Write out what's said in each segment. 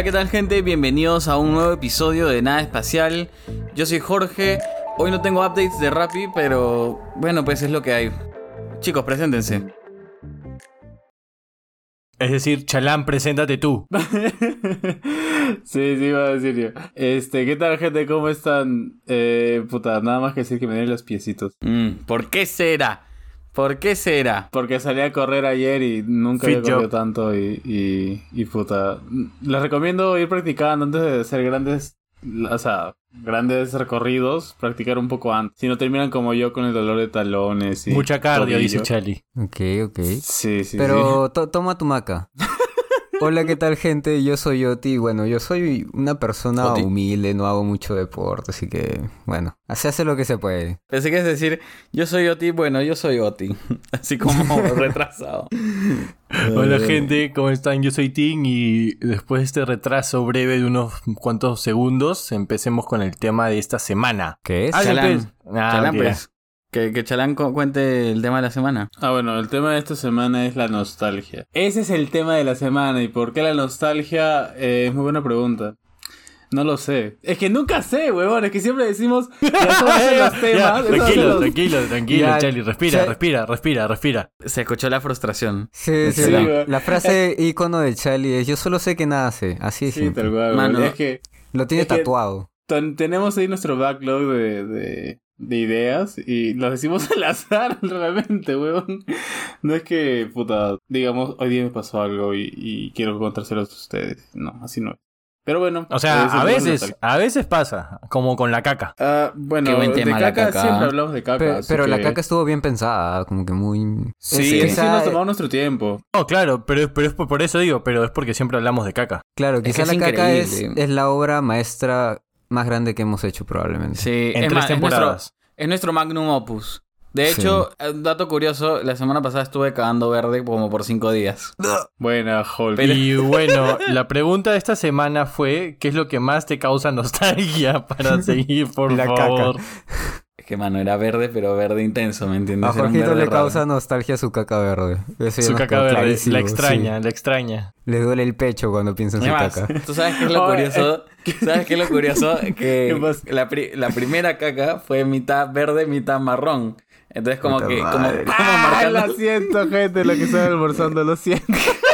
Hola, ¿qué tal gente? Bienvenidos a un nuevo episodio de Nada Espacial. Yo soy Jorge. Hoy no tengo updates de Rappi, pero bueno, pues es lo que hay. Chicos, preséntense. Es decir, Chalán, preséntate tú. sí, sí, iba a decir yo. Este, ¿qué tal, gente? ¿Cómo están? Eh, puta, nada más que decir que me den los piecitos. Mm, ¿Por qué será? ¿Por qué será? Porque salí a correr ayer y nunca Fit había corrido job. tanto y, y, y puta. Les recomiendo ir practicando antes de hacer grandes, o sea, grandes recorridos, practicar un poco antes. Si no terminan como yo con el dolor de talones y Mucha cardio, dice. Chali. Ok, ok. Sí, sí, sí. Pero to- toma tu maca. Hola, ¿qué tal, gente? Yo soy Oti. Bueno, yo soy una persona Oti. humilde, no hago mucho deporte, así que, bueno, se hace lo que se puede. Pensé que es decir, yo soy Oti, bueno, yo soy Oti. Así como retrasado. Hola gente, ¿cómo están? Yo soy Tim y después de este retraso breve de unos cuantos segundos, empecemos con el tema de esta semana. ¿Qué es? Ah, Chalán. Ah, pues. Que, que cuente el tema de la semana. Ah, bueno, el tema de esta semana es la nostalgia. Ese es el tema de la semana. ¿Y por qué la nostalgia? Eh, es muy buena pregunta. No lo sé. Es que nunca sé, huevón. Es que siempre decimos. Ya los temas. tranquilo, los- tranquilo, tranquilo, Ya, Chali. Respira, respira, respira, respira. Se escuchó la frustración. Sí, sí, Sí, la, frase icono de Charlie es, yo solo sé que nada sé, así es Sí, tal cual. Mano. Es que Lo tiene es que- tatuado. ten- tenemos ahí nuestro backlog de, de, de ideas y lo decimos al azar realmente, huevón. No es que, puta, digamos, hoy día me pasó algo y, y quiero contárselos a ustedes. No, así no es. Pero bueno. O sea, ese a veces, a veces pasa, como con la caca. Ah, bueno, Qué buen tema, de la caca, caca. siempre hablamos de caca. Pero la caca estuvo bien pensada, como que muy... Sí, Es- sí, esa- nos tomamos nuestro tiempo. No, claro, pero, es- pero es por, por eso digo, pero es porque siempre hablamos de caca. Claro, Es que quizá es la caca es, es la obra maestra más grande que hemos hecho probablemente. Sí, En es tres más, es nuestro, temporadas. es nuestro magnum opus. De Sí. hecho, un dato curioso, la semana pasada estuve cagando verde como por cinco días. Buena, Hulk. Pero- Y bueno, la pregunta de esta semana fue, ¿qué es lo que más te causa nostalgia para seguir, por La caca. favor? Que, mano, era verde, pero verde intenso, ¿me entiendes? A Jorgito le raro. causa nostalgia su caca verde. Eso Su caca verde, clarísimo, la extraña, sí. la extraña. Le duele el pecho cuando piensa en su caca. ¿tú sabes qué es lo curioso? ¿Sabes qué es lo curioso? ¿Qué Que la, pri- la primera caca fue mitad verde, mitad marrón. Entonces como Puta que, como, madre. como Ah, marcando, lo siento, gente, lo que están almorzando, lo siento.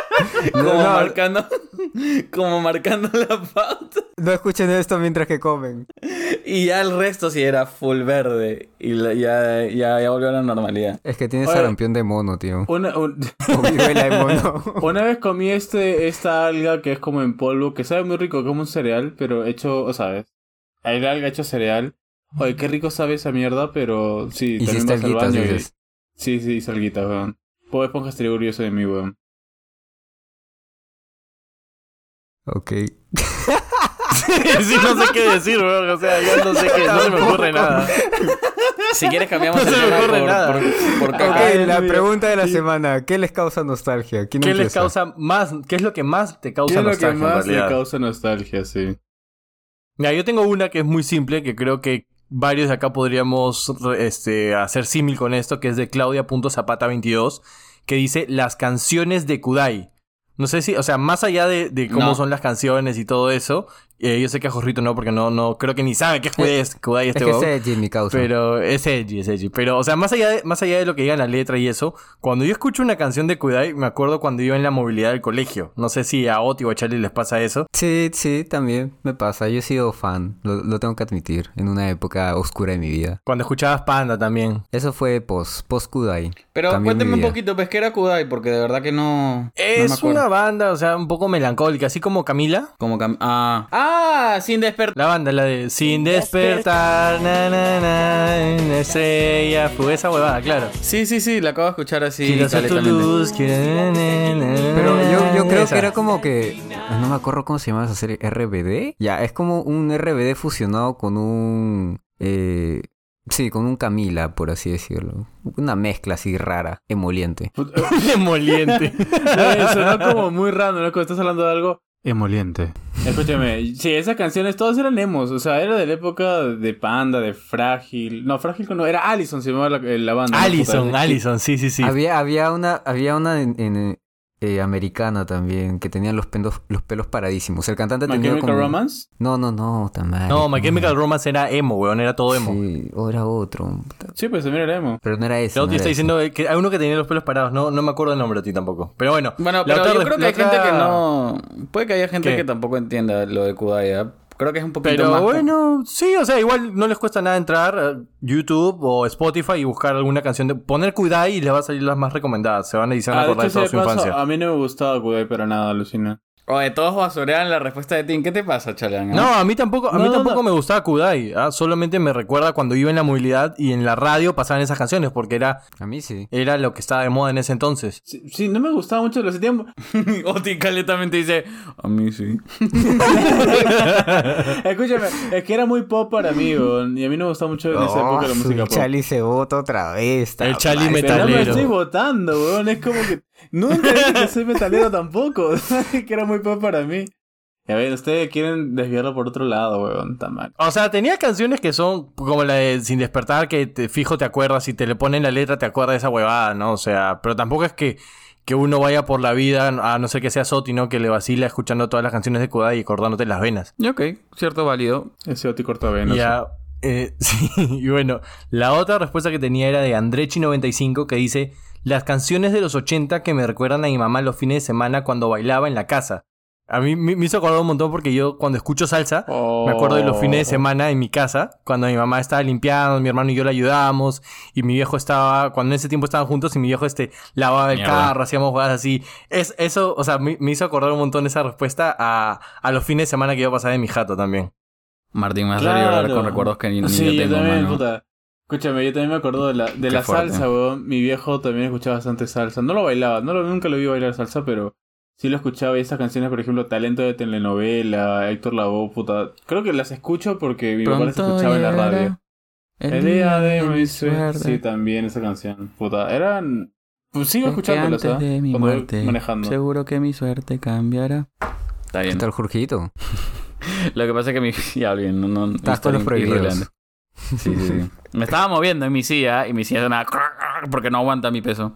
No, como no, marcando, como marcando la pauta. no escuchen esto mientras que comen. Y ya el resto sí era full verde. Y la- ya, ya, ya volvió a la normalidad. Es que tienes Oye. sarampión de mono, tío. Una, un- O viruela de mono. una vez comí este, esta alga que es como en polvo, que sabe muy rico, como un cereal, pero hecho, o sabes, hay alga hecho cereal. Oye, qué rico sabe esa mierda, pero sí, también vas al baño y-. Sí, sí, hice alguita, weón. Bob Esponja estaría orgulloso de mí, weón. Ok. sí, no sé qué decir, weón. O sea, yo no sé qué, no se me ocurre nada. Si quieres cambiamos No el se me tema ocurre por, nada. por, por caca. Ok, Ay, la mira. pregunta de la Sí. semana. ¿Qué les causa nostalgia? ¿Quién ¿Qué les causa más, qué es lo que más te ¿Qué causa es lo que nostalgia más le causa nostalgia, sí? Ya, yo tengo una que es muy simple, que creo que varios de acá podríamos este, hacer símil con esto, que es de Claudia.zapata22, que dice las canciones de Kudai. No sé si, o sea, más allá de, de cómo No. son las canciones y todo eso, eh, yo sé que a Jorrito no, porque no, no, creo que ni sabe qué es Kudai, es Kudai Es este que ese es mi causa. Pero es edgy, es edgy. Pero, o sea, más allá, de, más allá de lo que diga la letra y eso, cuando yo escucho una canción de Kudai, me acuerdo cuando iba en la movilidad del colegio. No sé si a Oti o a Charlie les pasa eso. Sí, sí, también me pasa. Yo he sido fan, lo, lo tengo que admitir, en una época oscura de mi vida. Cuando escuchabas Panda también. Eso fue post, post Kudai. Pero Cambió mi cuéntame un poquito, pues, ¿qué era Kudai? Porque de verdad que no... no me Es una banda, o sea, un poco melancólica, así como Camila. Como cam- ah. ah, sin despertar. La banda, la de Sin despertar, na na na, estrella, fue esa huevada, claro. Sí, sí, sí, la acabo de escuchar así luz, quiero- na, na, na, Pero yo, yo creo esa. que era como que. No me acuerdo cómo se llamaba esa serie. ¿RBD? Ya, es como un RBD fusionado con un. Eh, sí, con un Camila, por así decirlo. Una mezcla así rara, emoliente. Emoliente. Sonó como muy random, ¿no? Cuando estás hablando de algo. Emoliente. Escúchame, sí, esas canciones todas eran emos, o sea, era de la época de Panda, de Frágil. No, Frágil no, era Allison, se llamaba la, la banda. Allison, Allison, sí, sí, sí. Había, había una, había una en, en, eh, americana también, que tenían los pelos, los pelos paradísimos. El cantante My tenía Chemical como... Romance. No, no, no, mal. No, My Chemical Romance era emo, weón, era todo emo. Sí, o era otro. Sí, pues también era emo. Pero no era ese. El no otro era está ese. diciendo que hay uno que tenía los pelos parados, no, no me acuerdo el nombre a ti tampoco. Pero bueno. Bueno, la pero otra yo re- creo que la hay gente que no. Puede que haya gente ¿Qué? que tampoco entienda lo de Kudai. Creo que es un poquito Pero más. bueno, sí, o sea, igual no les cuesta nada entrar a YouTube o Spotify y buscar alguna canción de. Poner Kudai y les va a salir las más recomendadas. Se van a, y se van a Ah, de acordar de toda su paso, infancia. a mí no me gustaba Kudai para nada, alucina. Oye, todos basurean la respuesta de Tim. ¿Qué te pasa, Chalan? No, a mí tampoco, a No, mí no, tampoco no. me gustaba Kudai. ah, Solamente me recuerda cuando iba en la movilidad y en la radio pasaban esas canciones porque era, A mí sí. era lo que estaba de moda en ese entonces. Sí, sí, no me gustaba mucho, lo sentía... Oti caletamente dice: A mí sí. Escúchame, es que era muy pop para mí, weón, y a mí no me gustaba mucho en esa Oh, época la música pop. Chali se vota otra vez. El Chali madre. Pero no me metalero. estoy votando, weón. Es como que. Nunca dije que soy metalero tampoco. que era muy pop para mí. Y a ver, ustedes quieren desviarlo por otro lado, weón. Está mal. O sea, tenía canciones que son como la de Sin despertar, que te fijo te acuerdas, y te le ponen la letra te acuerdas de esa huevada, ¿no? O sea, pero tampoco es que, que uno vaya por la vida, a no ser que sea Soti, ¿no? Que le vacila escuchando todas las canciones de Kudai y acordándote las venas. Ok, cierto, válido. Ese Oti cortavenas. Ya, eh, sí, y bueno, la otra respuesta que tenía era de Andrechi95 que dice, las canciones de los 80 que me recuerdan a mi mamá los fines de semana cuando bailaba en la casa. A mí me hizo acordar un montón porque yo cuando escucho salsa, me acuerdo de los fines de semana en mi casa, cuando mi mamá estaba limpiando, mi hermano y yo la ayudábamos, y mi viejo estaba, cuando en ese tiempo estaban juntos, y mi viejo este lavaba el Mierda. carro, hacíamos jugadas así. Es, eso, o sea, me, me hizo acordar un montón esa respuesta a, a los fines de semana que yo pasaba en mi jato también. Martín, me hace Claro. llorar con recuerdos que ni, ni Sí, yo yo tengo, también, mano. puta. Escúchame, yo también me acuerdo de la, de la salsa, weón. Mi viejo también escuchaba bastante salsa. No lo bailaba, no lo, nunca lo vi bailar salsa, pero sí lo escuchaba. Y esas canciones, por ejemplo, Talento de telenovela, Héctor Lavoe, puta. Creo que las escucho porque mi papá las Pronto escuchaba en la radio. El día de mi suerte. Sí, también esa canción. Puta, eran. Pues sigo Es que escuchándolas, antes ¿ah? de mi Cuando muerte, manejando. Seguro que mi suerte cambiará. Está ¿Qué bien. tal, Jorgito? Lo que pasa es que mi... Ya, bien, no... no Estás con los prohibidos. Sí, sí, sí. Me estaba moviendo en mi silla y mi silla sonaba... Porque no aguanta mi peso.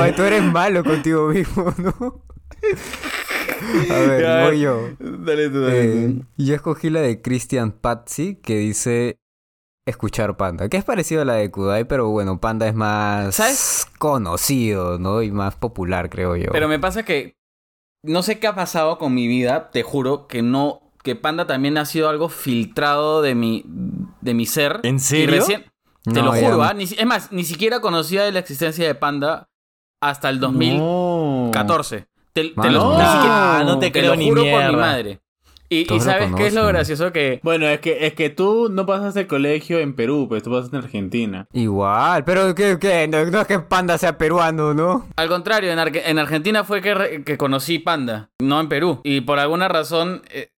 Oye, tú eres malo contigo mismo, ¿no? A ver, voy yo. Dale tú, Eh, yo escogí la de Christian Pazzi que dice escuchar Panda, que es parecido a la de Kudai, pero bueno, Panda es más ¿Sabes? conocido, ¿no? Y más popular, creo yo. Pero me pasa que... No sé qué ha pasado con mi vida. Te juro que no... Que Panda también ha sido algo filtrado de mi... De mi ser. ¿En Y serio? recién... Te No, lo juro, no. ¿ah? Ni es más, ni siquiera conocía de la existencia de Panda hasta el No. 2014. Te, te Mano, lo, no. ni siquiera- no te te creo lo ni juro por mierda. mi madre. Y, ¿sabes qué es lo gracioso? Que Bueno, es que, es que tú no pasaste el colegio en Perú, pues tú pasaste en Argentina. Igual, pero que, que no, no es que Panda sea peruano, ¿no? Al contrario, en, Arge- en Argentina fue que, que conocí Panda, no en Perú. Y por alguna razón, eh,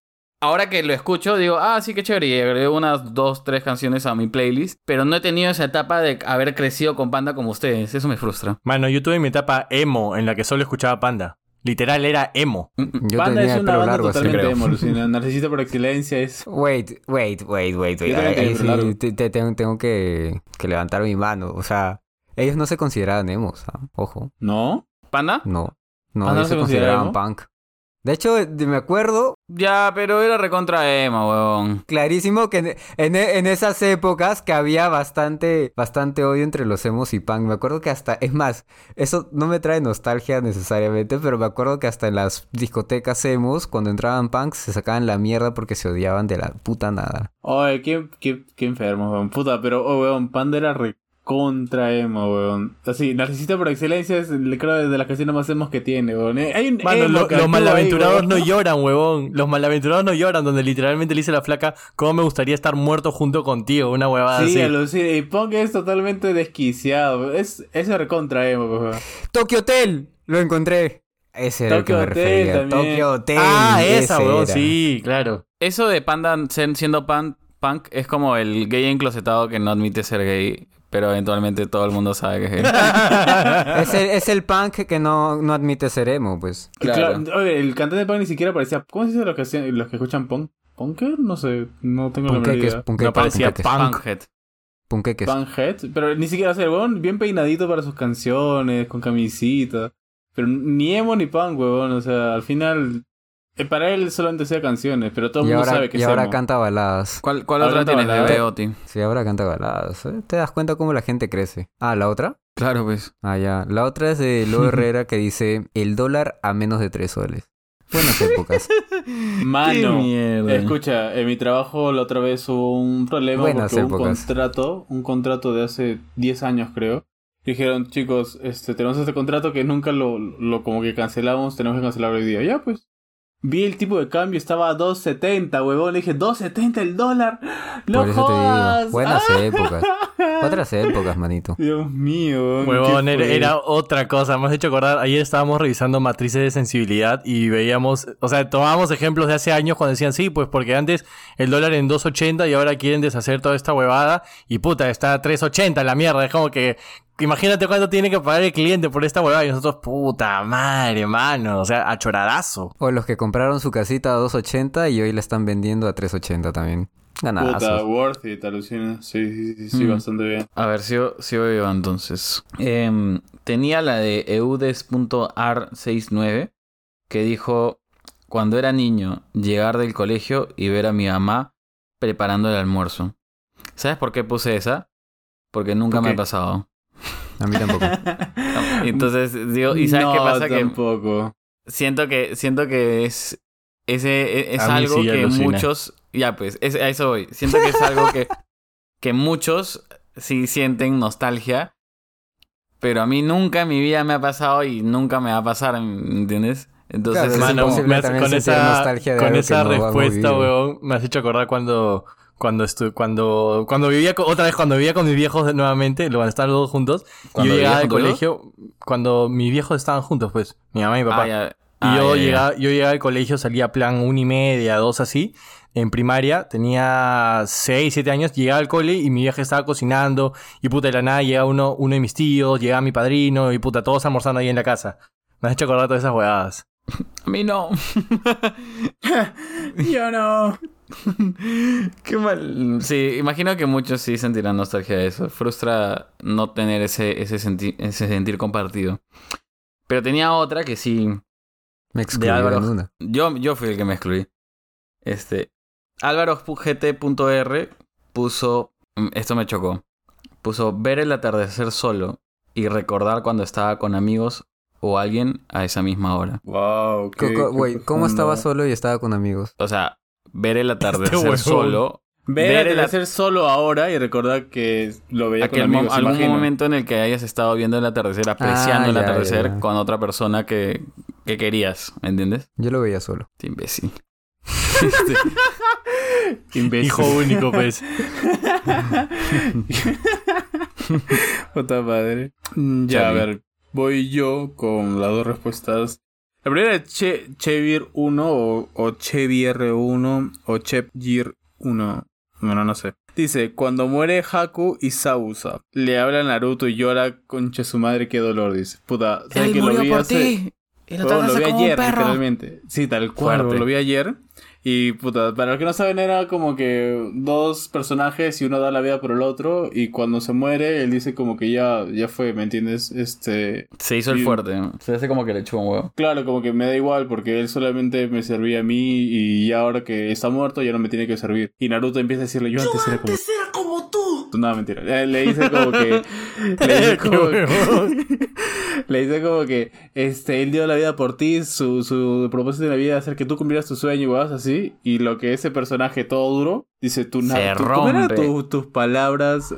ahora que lo escucho, digo, ah, sí, qué chévere. Y agregué unas dos, tres canciones a mi playlist. Pero no he tenido esa etapa de haber crecido con Panda como ustedes. Eso me frustra. Mano, yo tuve mi etapa emo en la que solo escuchaba Panda. Literal era emo. Mm, mm. Yo Panda tenía es el una pelo banda largo, así totalmente creo. emo, Lucina. Narcisista por excelencia es... Wait, wait, wait, wait, wait. Ahí el pelo sí te, te- tengo, tengo que, que levantar mi mano. O sea, ellos no se consideraban emos, ¿ah? ojo. ¿No? ¿Panda? No, no, ¿Ah, no ellos se se considera consideraban punk. De hecho, de- me acuerdo Ya, pero era recontra emo, weón. clarísimo que en, en- en esas épocas que había bastante, bastante odio entre los emos y punk. Me acuerdo que hasta, es más, eso no me trae nostalgia necesariamente, pero me acuerdo que hasta en las discotecas emos, cuando entraban punks, se sacaban la mierda porque se odiaban de la puta nada. Oye, qué, qué, qué enfermo, weón. Puta, pero, oh, weón, Panda era recontra emo, weón. Así, Narcisista por excelencia es, el- creo, de las canciones más emos que tiene, weón. Eh, Hay un Mano, emo lo- que los malaventurados ahí, no weón. lloran, huevón. Los malaventurados no lloran, donde literalmente le dice la flaca, ¿cómo me gustaría estar muerto junto contigo? Una huevada Sí, así. alucina. Y Punk es totalmente desquiciado. Es, es recontra emo, weón. Tokyo Hotel, lo encontré. Ese era el que Tokyo me Hotel refería. también. Tokyo Hotel. Ah, esa, era. sí, claro. Eso de Panda siendo pan- punk es como el gay enclosetado que no admite ser gay, pero eventualmente todo el mundo sabe que es gay. Es el, es el punk que no, no admite ser emo, pues. Claro. claro, oye, el cantante de Punk ni siquiera parecía. ¿Cómo se dice los que, los que escuchan Punk? ¿Punker? No sé, no tengo la menor idea. No parecía. Punkhead. Panhead, pero ni siquiera, o sea, el huevón bien peinadito para sus canciones, con camisita. Pero ni emo ni punk, huevón, o sea, al final, para él solamente hacía canciones, pero todo el mundo ahora, sabe que y ahora emo. canta baladas. ¿Cuál, cuál otra tienes de. Beoti? Sí, ahora canta baladas. ¿eh? ¿Te das cuenta cómo la gente crece? Ah, ¿la otra? Claro, pues. Ah, ya. La otra es de Lo Herrera que dice el dólar a menos de 3 soles. Buenas épocas. Mano, Qué mierda. escucha, en mi trabajo la otra vez hubo un problema Buenas porque un contrato, un contrato de hace 10 años creo. Dijeron, chicos, este, tenemos este contrato que nunca lo, lo como que cancelamos, tenemos que cancelarlo hoy día. Ya, pues. Vi el tipo de cambio, estaba a 2.70, huevón. Le dije, 2.70 el dólar. ¡No Por eso jodas! te digo. Buenas ¡Ah! épocas. Otras épocas, manito. Dios mío. ¿qué Huevón, era, era otra cosa. Me has hecho acordar, ayer estábamos revisando matrices de sensibilidad y veíamos, o sea, tomábamos ejemplos de hace años cuando decían, sí, pues porque antes el dólar en 2.80 y ahora quieren deshacer toda esta huevada y puta, está a 3.80 la mierda. Es como que, imagínate cuánto tiene que pagar el cliente por esta huevada y nosotros, puta madre, mano, o sea, a choradazo. O los que compraron su casita a 2.80 y hoy la están vendiendo a 3.80 también. Puta, Ganazos. worth it, alucina. Sí, sí, sí, sí, Mm. bastante bien. A ver, sigo, sigo yo entonces. Em, tenía la de eudes.ar69 que dijo, cuando era niño, llegar del colegio y ver a mi mamá preparando el almuerzo. ¿Sabes por qué puse esa? Porque nunca ¿Por me ha pasado. A mí tampoco. Entonces, digo, ¿y sabes no, qué pasa? Que tampoco. siento que siento que es ese es A mí algo sí, que alucina. muchos ya pues es, a eso voy siento que es algo que que muchos sí sienten nostalgia pero a mí nunca en mi vida me ha pasado y nunca me va a pasar ¿entiendes? entonces Claro, es es me has- con esa, nostalgia de con esa que no respuesta, weón, me has hecho acordar cuando cuando estu cuando cuando vivía otra vez cuando vivía con mis viejos nuevamente, lo van a estar los dos juntos. Y ¿Cuando yo llegaba con colegio cuando mis viejos estaban juntos, pues, mi mamá y mi papá. Ah, ya. Y Ah, yo, ya, ya. llegaba, yo llegaba al colegio, salía plan una y media, dos así. En primaria, tenía seis, siete años, llegaba al cole y mi vieja estaba cocinando. Y puta, de la nada llegaba uno, uno de mis tíos, llegaba mi padrino y puta, todos almorzando ahí en la casa. Me has hecho acordar todas esas huevadas. A mí no Yo no. qué mal sí imagino que muchos sí sentirán nostalgia de eso frustra no tener ese ese, senti- ese sentir compartido pero tenía otra que sí Me excluyeron Álvaro. una. Yo, yo fui el que me excluí. Este. AlvaroGT.r puso. mm, Esto me chocó. Puso ver el atardecer solo y recordar cuando estaba con amigos o alguien a esa misma hora. Wow. Co- güey, ¿Cómo estaba solo y estaba con amigos? O sea, ver el atardecer huevón. solo. Ver, Ver el hacer solo ahora y recordar que lo veía Aquel con mo- amigos, algún imagino. momento en el que hayas estado viendo el atardecer, apreciando Ah, el ya, atardecer ya. con otra persona que, que querías. ¿Me entiendes? Yo lo veía solo. Este imbécil. Este, Imbécil. Hijo único, pues. Puta madre. Mm, Ya, a ver. Voy yo con las dos respuestas. La primera es che, Chevir 1 o, o Chevier 1 o Chepgir 1. Bueno, no sé. Dice, cuando muere Haku y Sausa, le habla a Naruto y llora, concha su madre, qué dolor, dice. Puta, ¿sabes Él que lo vi por hace- ti. Y lo trataste lo vi como un ayer, perro. literalmente. Sí, tal cual, lo vi ayer. Y puta, para los que no saben, era como que dos personajes y uno da la vida por el otro. Y cuando se muere, él dice como que ya, ya fue, ¿me entiendes? Este. Se hizo el fuerte. ¿no? Se hace como que le echó un huevo. Claro, como que me da igual porque él solamente me servía a mí y ya ahora que está muerto ya no me tiene que servir. Y Naruto empieza a decirle, yo antes era como... era como tú. No, mentira. Eh, Le dice como que... Le dice como huevón. Le dice como que este, él dio la vida por ti, su, su propósito de la vida es hacer que tú cumplieras tu sueño así. Y lo que ese personaje todo duro, dice, tu Se tus palabras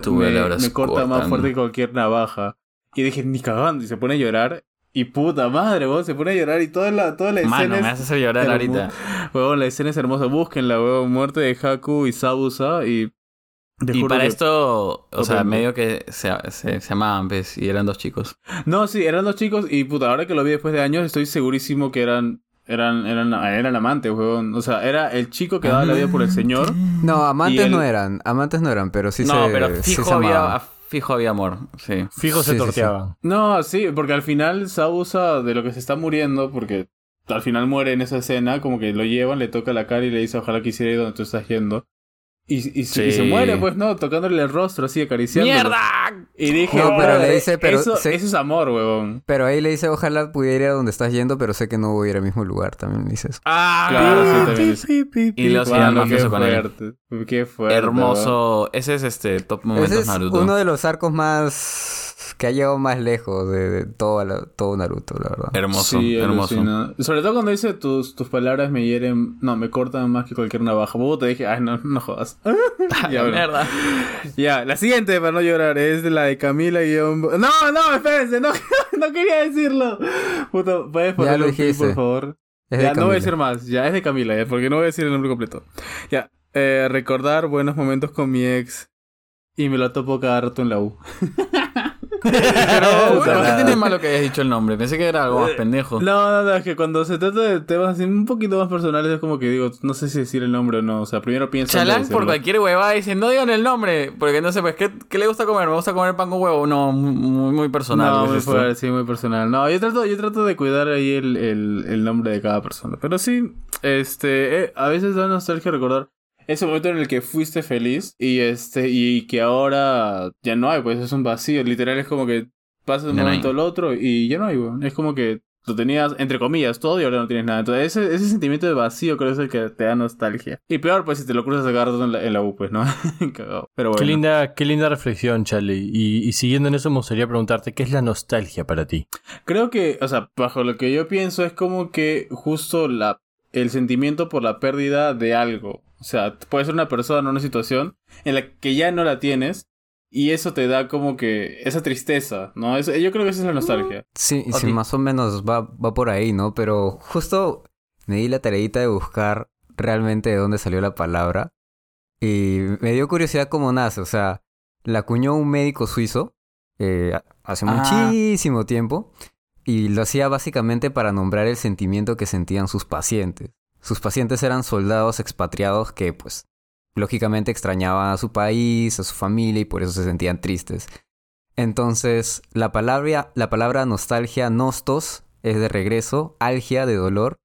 me, me cortan más fuerte que cualquier navaja. Y dije, ni cagando, y se pone a llorar. Y puta madre, vos se pone a llorar y toda la, toda la escena Mano, es- me hace llorar ahorita. La escena es hermosa, búsquenla, huevón, muerte de Haku y Sabusa y... Y para que- esto, o sea, medio que se, se, se amaban, y eran dos chicos. No, sí, eran dos chicos y puta, ahora que lo vi después de años estoy segurísimo que eran eran eran eran amantes. O sea, era el chico que daba la vida por el señor. No, amantes él- no eran. Amantes no eran, pero sí no, se pero sí fijo se había, amaban. fijo había amor, sí. Fijo se Sí, sí, sí. No, sí, porque al final Sabusa de lo que se está muriendo, porque al final muere en esa escena, como que lo llevan, le toca la cara y le dice ojalá quisiera ir donde tú estás yendo. Y, y, se- Sí. y se muere, pues, ¿no? Tocándole el rostro así, acariciándolo. ¡Mierda! Y dije, No, pero "Oh, le dice, pero eso, se- eso es amor, huevón. Pero ahí le dice, ojalá pudiera ir a donde estás yendo, pero sé que no voy a ir al mismo lugar. También le dice eso. ¡Ah! Claro, sí, también es- Y lo Guau, hacían qué con él. fuerte. Qué fuerte. Hermoso. Ese es este top momentos Ese es Naruto. uno de los arcos más... que ha llegado más lejos de, de todo, la- todo Naruto, la verdad. Hermoso, Sí, hermoso. alucina. Sobre todo cuando dice tus, tus palabras me hieren, no, me cortan más que cualquier navaja. Puta, te dije, ay, no, no jodas. ya, bueno. Mierda. Ya, la siguiente, para no llorar, es de la de Camila guion... No, no, espérense, no, no quería decirlo. Puta, ¿puedes ponerlo por favor? Es ya, no voy a decir más, ya, es de Camila, ya, porque no voy a decir el nombre completo. Ya, eh, recordar buenos momentos con mi ex y me lo topo cada rato en la U. Pero, bueno, ¿qué tiene malo que hayas dicho el nombre? Pensé que era algo más pendejo. No, no, no, es que cuando se trata de temas así un poquito más personales es como que digo, no sé si decir el nombre o no, o sea, primero pienso... Chalán por cualquier huevada dice, no digan el nombre. Porque no sé, pues, ¿qué, qué le gusta comer? ¿Me gusta comer pan con huevo? No, muy, muy personal. No, muy fuerte, sí, muy personal. No, yo trato, yo trato de cuidar ahí el, el, el nombre de cada persona. Pero sí, este, eh, a veces da nostalgia recordar ese momento en el que fuiste feliz y este, y que ahora ya no hay, pues es un vacío. Literal es como que pasas de un no momento hay. al otro y ya no hay, weón. Es como que lo tenías, entre comillas, todo y ahora no tienes nada. Entonces, ese, ese sentimiento de vacío creo que es el que te da nostalgia. Y peor, pues, si te lo cruzas a cada rato en la, en la U, pues, ¿no? Cagado. Pero bueno. Qué linda, qué linda reflexión, Charlie. Y, y siguiendo en eso, me gustaría preguntarte, ¿qué es la nostalgia para ti? Creo que, o sea, bajo lo que yo pienso es como que justo la el sentimiento por la pérdida de algo. O sea, puede ser una persona o una situación en la que ya no la tienes y eso te da como que esa tristeza, ¿no? Eso, yo creo que esa es la nostalgia. Sí, ¿A sí, más o menos va, va por ahí, ¿no? Pero justo me di la tareita de buscar realmente de dónde salió la palabra. Y me dio curiosidad cómo nace. O sea, la acuñó un médico suizo eh, hace Ah. muchísimo tiempo. Y lo hacía básicamente para nombrar el sentimiento que sentían sus pacientes. Sus pacientes eran soldados expatriados que, pues, lógicamente extrañaban a su país, a su familia y por eso se sentían tristes. Entonces, la palabra, la palabra nostalgia, nostos, es de regreso, algia de dolor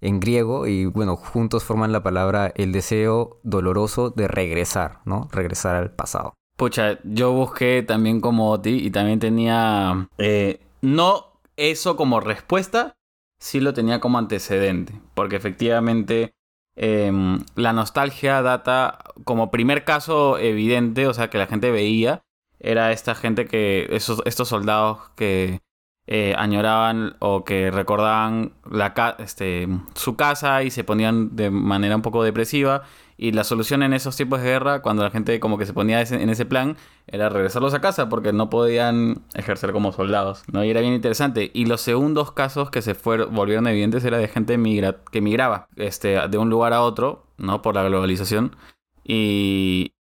en griego y bueno, juntos forman la palabra el deseo doloroso de regresar, ¿no? Regresar al pasado. Pucha, yo busqué también como Oti y también tenía. eh, no eso como respuesta, sí lo tenía como antecedente. Porque efectivamente em, la nostalgia data como primer caso evidente, o sea, que la gente veía, era esta gente que. Esos, estos soldados que eh, añoraban o que recordaban la este, su casa y se ponían de manera un poco depresiva. Y la solución en esos tiempos de guerra, cuando la gente como que se ponía en ese plan, era regresarlos a casa porque no podían ejercer como soldados, ¿no? Y era bien interesante. Y los segundos casos que se fueron, volvieron evidentes era de gente que migraba este, de un lugar a otro, ¿no? Por la globalización. Y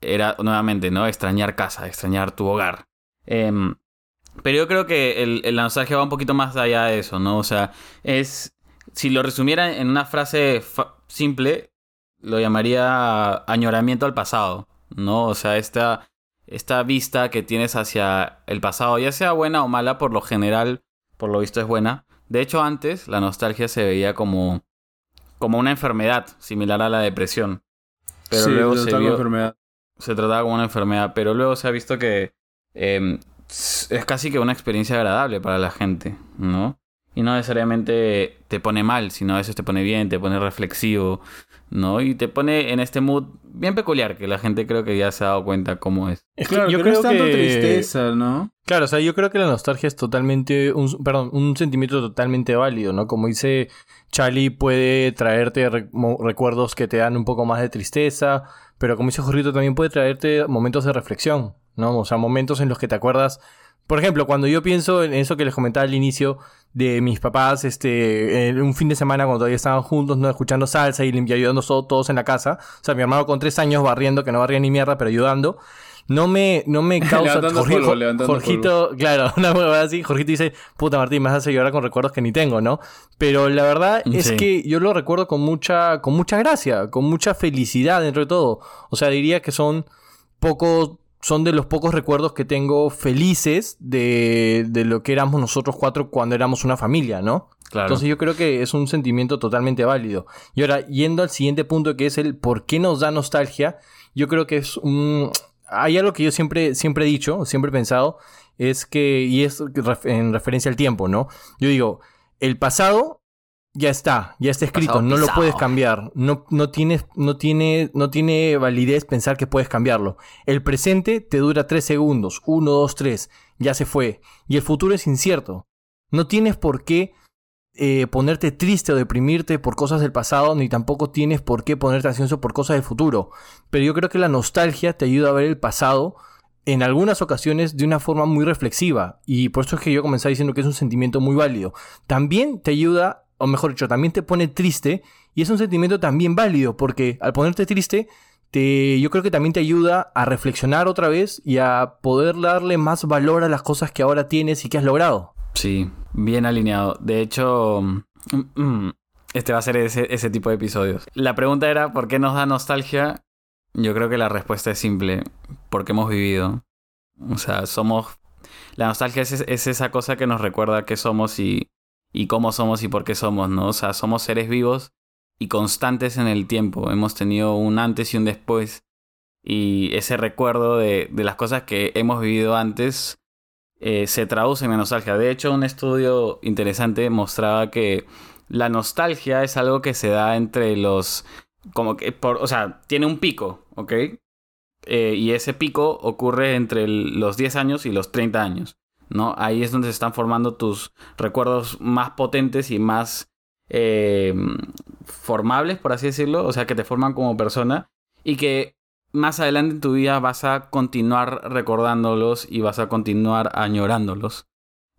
era nuevamente, ¿no? Extrañar casa, extrañar tu hogar. Em, pero yo creo que el, el- va un poquito más allá de eso, ¿no? O sea, es... Si lo resumiera en una frase simple, lo llamaría añoramiento al pasado, ¿no? O sea, esta, esta vista que tienes hacia el pasado, ya sea buena o mala, por lo general, por lo visto es buena. De hecho, antes la nostalgia se veía como, como una enfermedad similar a la depresión. Pero Sí, luego se vio, enfermedad. se trataba como una enfermedad, pero luego se ha visto que eh, es casi que una experiencia agradable para la gente, ¿no? Y no necesariamente te pone mal, sino a veces te pone bien, te pone reflexivo, ¿no? Y te pone en este mood bien peculiar que la gente creo que ya se ha dado cuenta cómo es. Es que Claro, yo creo no es tanto que... tristeza, ¿no? Claro, o sea, yo creo que la nostalgia es totalmente, un, perdón, un sentimiento totalmente válido, ¿no? Como dice Charlie, puede traerte re- recuerdos que te dan un poco más de tristeza, pero como dice Jorgito, también puede traerte momentos de reflexión, ¿no? O sea, momentos en los que te acuerdas, por ejemplo, cuando yo pienso en eso que les comentaba al inicio de mis papás, este, en un fin de semana cuando todavía estaban juntos, ¿no? Escuchando salsa y ayudando so- todos en la casa, o sea, mi hermano con tres años barriendo, que no barría ni mierda, pero ayudando, no me, no me causa... Jorge- polvo, Jorgito, claro, una huevada así. Jorgito dice, puta Martín, me hace llorar con recuerdos que ni tengo, ¿no? Pero la verdad es Sí. que yo lo recuerdo con mucha, con mucha gracia, con mucha felicidad dentro de todo. O sea, diría que son pocos, son de los pocos recuerdos que tengo felices de, de lo que éramos nosotros cuatro cuando éramos una familia, ¿no? Claro. Entonces yo creo que es un sentimiento totalmente válido. Y ahora, yendo al siguiente punto que es el por qué nos da nostalgia, yo creo que es un... Hay algo que yo siempre, siempre he dicho, siempre he pensado, es que, y es en referencia al tiempo, ¿no? Yo digo, el pasado ya está, ya está escrito, Pasado no lo puedes cambiar, no, no, tienes, no, tiene, no tiene validez pensar que puedes cambiarlo. El presente te dura tres segundos, uno, dos, tres, ya se fue. Y el futuro es incierto. No tienes por qué eh, ponerte triste o deprimirte por cosas del pasado, ni tampoco tienes por qué ponerte ansioso por cosas del futuro. Pero yo creo que la nostalgia te ayuda a ver el pasado en algunas ocasiones de una forma muy reflexiva. Y por eso es que yo comencé diciendo que es un sentimiento muy válido. También te ayuda, o mejor dicho, también te pone triste. Y es un sentimiento también válido, porque al ponerte triste, te, yo creo que también te ayuda a reflexionar otra vez y a poder darle más valor a las cosas que ahora tienes y que has logrado. Sí, bien alineado. De hecho, mm, mm, este va a ser ese, ese tipo de episodios. La pregunta era, ¿por qué nos da nostalgia? Yo creo que la respuesta es simple, porque hemos vivido. O sea, somos... La nostalgia es, es esa cosa que nos recuerda qué somos y, y cómo somos y por qué somos, ¿no? O sea, somos seres vivos y constantes en el tiempo. Hemos tenido un antes y un después. Y ese recuerdo de, las cosas que hemos vivido antes eh, se traduce en la nostalgia. De hecho, un estudio interesante mostraba que la nostalgia es algo que se da entre los... Como que, por, o sea, tiene un pico, ¿ok? Eh, y ese pico ocurre entre los 10 años y los 30 años, ¿no? Ahí es donde se están formando tus recuerdos más potentes y más eh, formables, por así decirlo, o sea, que te forman como persona y que más adelante en tu vida vas a continuar recordándolos y vas a continuar añorándolos.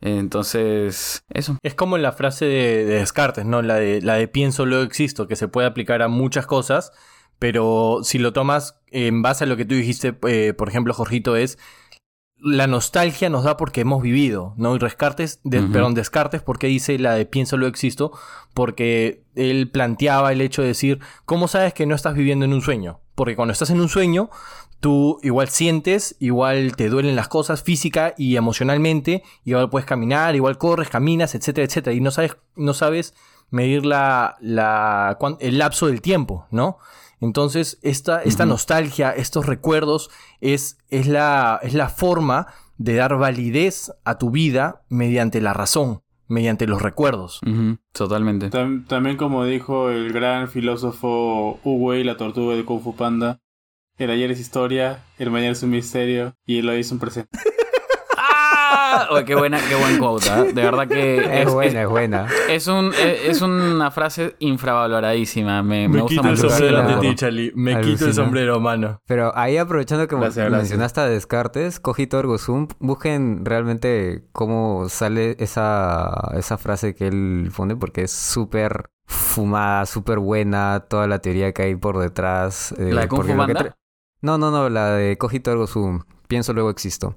Entonces, eso. Es como la frase de, de Descartes, ¿no? La de, la de pienso, luego existo, que se puede aplicar a muchas cosas, pero si lo tomas en base a lo que tú dijiste, eh, por ejemplo, Jorgito, es la nostalgia nos da porque hemos vivido, ¿no? Y Descartes, de- Ujú. perdón, Descartes, ¿por qué dice la de pienso, luego existo? Porque él planteaba el hecho de decir, ¿cómo sabes que no estás viviendo en un sueño? Porque cuando estás en un sueño, tú igual sientes, igual te duelen las cosas física y emocionalmente, igual puedes caminar, igual corres, caminas, etcétera, etcétera, y no sabes, no sabes medir la, la, el lapso del tiempo, ¿no? Entonces, esta, esta nostalgia, estos recuerdos, es, es, la, es la forma de dar validez a tu vida mediante la razón, mediante los recuerdos. Totalmente. Tam- también como dijo el gran filósofo Uwei, la tortuga de Kung Fu Panda, el ayer es historia, el mañana es un misterio y el hoy es un presente. ¡Ah! Qué buena, qué buen quote, ¿ah? De verdad que Es es, buena, es buena. es, un, es, es una frase infravaloradísima. Me, me Me gusta quito el sombrero ante ti, Charlie. Me quito el sombrero, mano. Pero ahí aprovechando que Gracias, gracias. mencionaste a Descartes, Cogito Ergo Sum, busquen realmente cómo sale esa, esa frase que él pone, porque es súper fumada, súper buena, toda la teoría que hay por detrás. eh, ¿La de Kung Fu No, no, no, la de Cogito Ergo Sum. Pienso luego existo.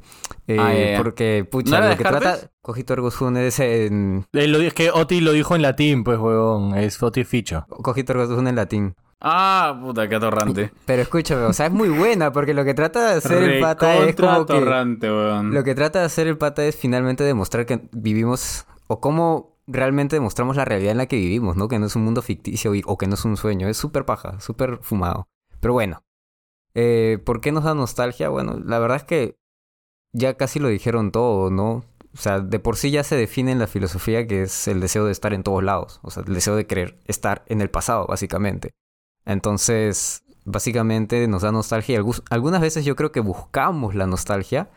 Eh, Ah. Porque, pucha, ¿No lo que trata Cogito Ergo Sum es en... Es que Oti lo dijo en latín, pues, huevón. Es Oti Ficho. Cogito Ergo Sum en latín. Ah, puta, qué atorrante. Pero escúchame, o sea, es muy buena porque lo que trata de hacer el pata es como que... atorrante, weón. Lo que trata de hacer el pata es finalmente demostrar que vivimos o cómo realmente demostramos la realidad en la que vivimos, ¿no? Que no es un mundo ficticio y- o que no es un sueño. Es súper paja, súper fumado. Pero bueno, eh, ¿por qué nos da nostalgia? Bueno, la verdad es que ya casi lo dijeron todo, ¿no? O sea, de por sí ya se define en la filosofía que es el deseo de estar en todos lados. O sea, el deseo de querer estar en el pasado, básicamente. Entonces, básicamente nos da nostalgia. Algunas veces yo creo que buscamos la nostalgia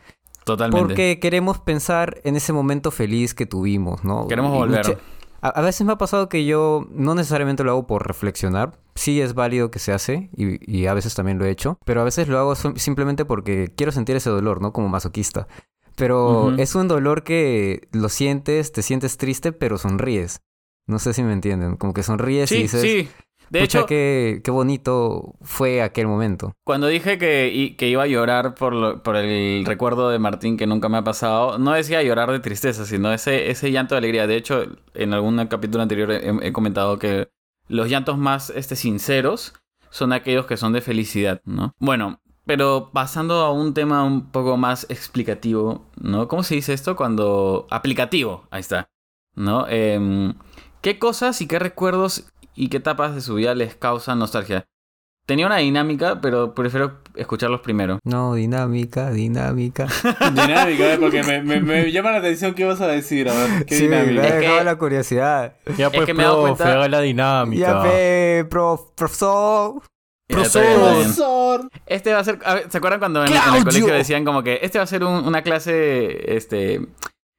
Totalmente. porque queremos pensar en ese momento feliz que tuvimos, ¿no? Queremos Y volver. mucha- A, a veces me ha pasado que yo no necesariamente lo hago por reflexionar. Sí es válido que se hace y, y a veces también lo he hecho. Pero a veces lo hago sim- simplemente porque quiero sentir ese dolor, ¿no? Como masoquista. Pero es un dolor que lo sientes, te sientes triste, pero sonríes. No sé si me entienden. Como que sonríes y Sí, dices... sí. De "Pucha, hecho, qué, qué bonito fue aquel momento. Cuando dije que, que iba a llorar por, lo- por el recuerdo de Martín que nunca me ha pasado, no decía llorar de tristeza, sino ese, ese llanto de alegría. De hecho, en algún capítulo anterior he, he comentado que los llantos más este, sinceros son aquellos que son de felicidad, ¿no? Bueno, pero pasando a un tema un poco más explicativo, ¿no? ¿Cómo se dice esto? Cuando... Aplicativo, ahí está, ¿no? Em, ¿Qué cosas y qué recuerdos y qué etapas de su vida les causan nostalgia? Tenía una dinámica, pero prefiero escucharlos primero. No, dinámica, dinámica. Dinámica, ¿eh? porque me, me, me llama la atención qué vas a decir. A ver, qué sí, me dinámica. ha Es que- dejado la curiosidad. Ya pues, que me cuenta- haga la dinámica. Ya ve, prof, profesor. Profesor. Este va a ser. a ver, ¿Se acuerdan cuando en, en el colegio decían como que este va a ser un- una clase. Este.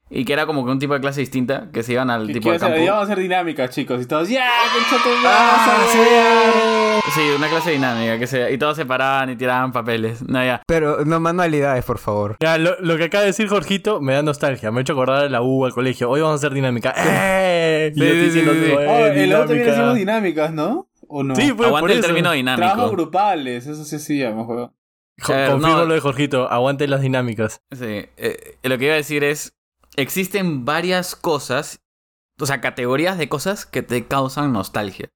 Y que era como que un tipo de clase distinta, que se iban al ¿Qué tipo de campo. Vamos a hacer dinámica, chicos. Y todos, ¡ya! ¡Concha tu Ah, sí. Sí, una clase dinámica, que se, y todos se paraban y tiraban papeles. No, ya. Pero no manualidades, por favor. Ya, lo, lo que acaba de decir Jorgito me da nostalgia. Me ha hecho acordar de la U al colegio. Hoy vamos a hacer dinámica. ¡Eh! Y yo Sí, estoy sí, diciendo, sí, sí. "Eh, Oh, en la U también dinámica". hacemos dinámicas, ¿no? ¿O no? Sí, pues, Aguante el término Trabajos dinámico. grupales, eso sí hacíamos, juego. Jo- Eh, confirmo no. lo de Jorgito. Aguante las dinámicas. Sí, eh, lo que iba a decir es, existen varias cosas, o sea, categorías de cosas que te causan nostalgia.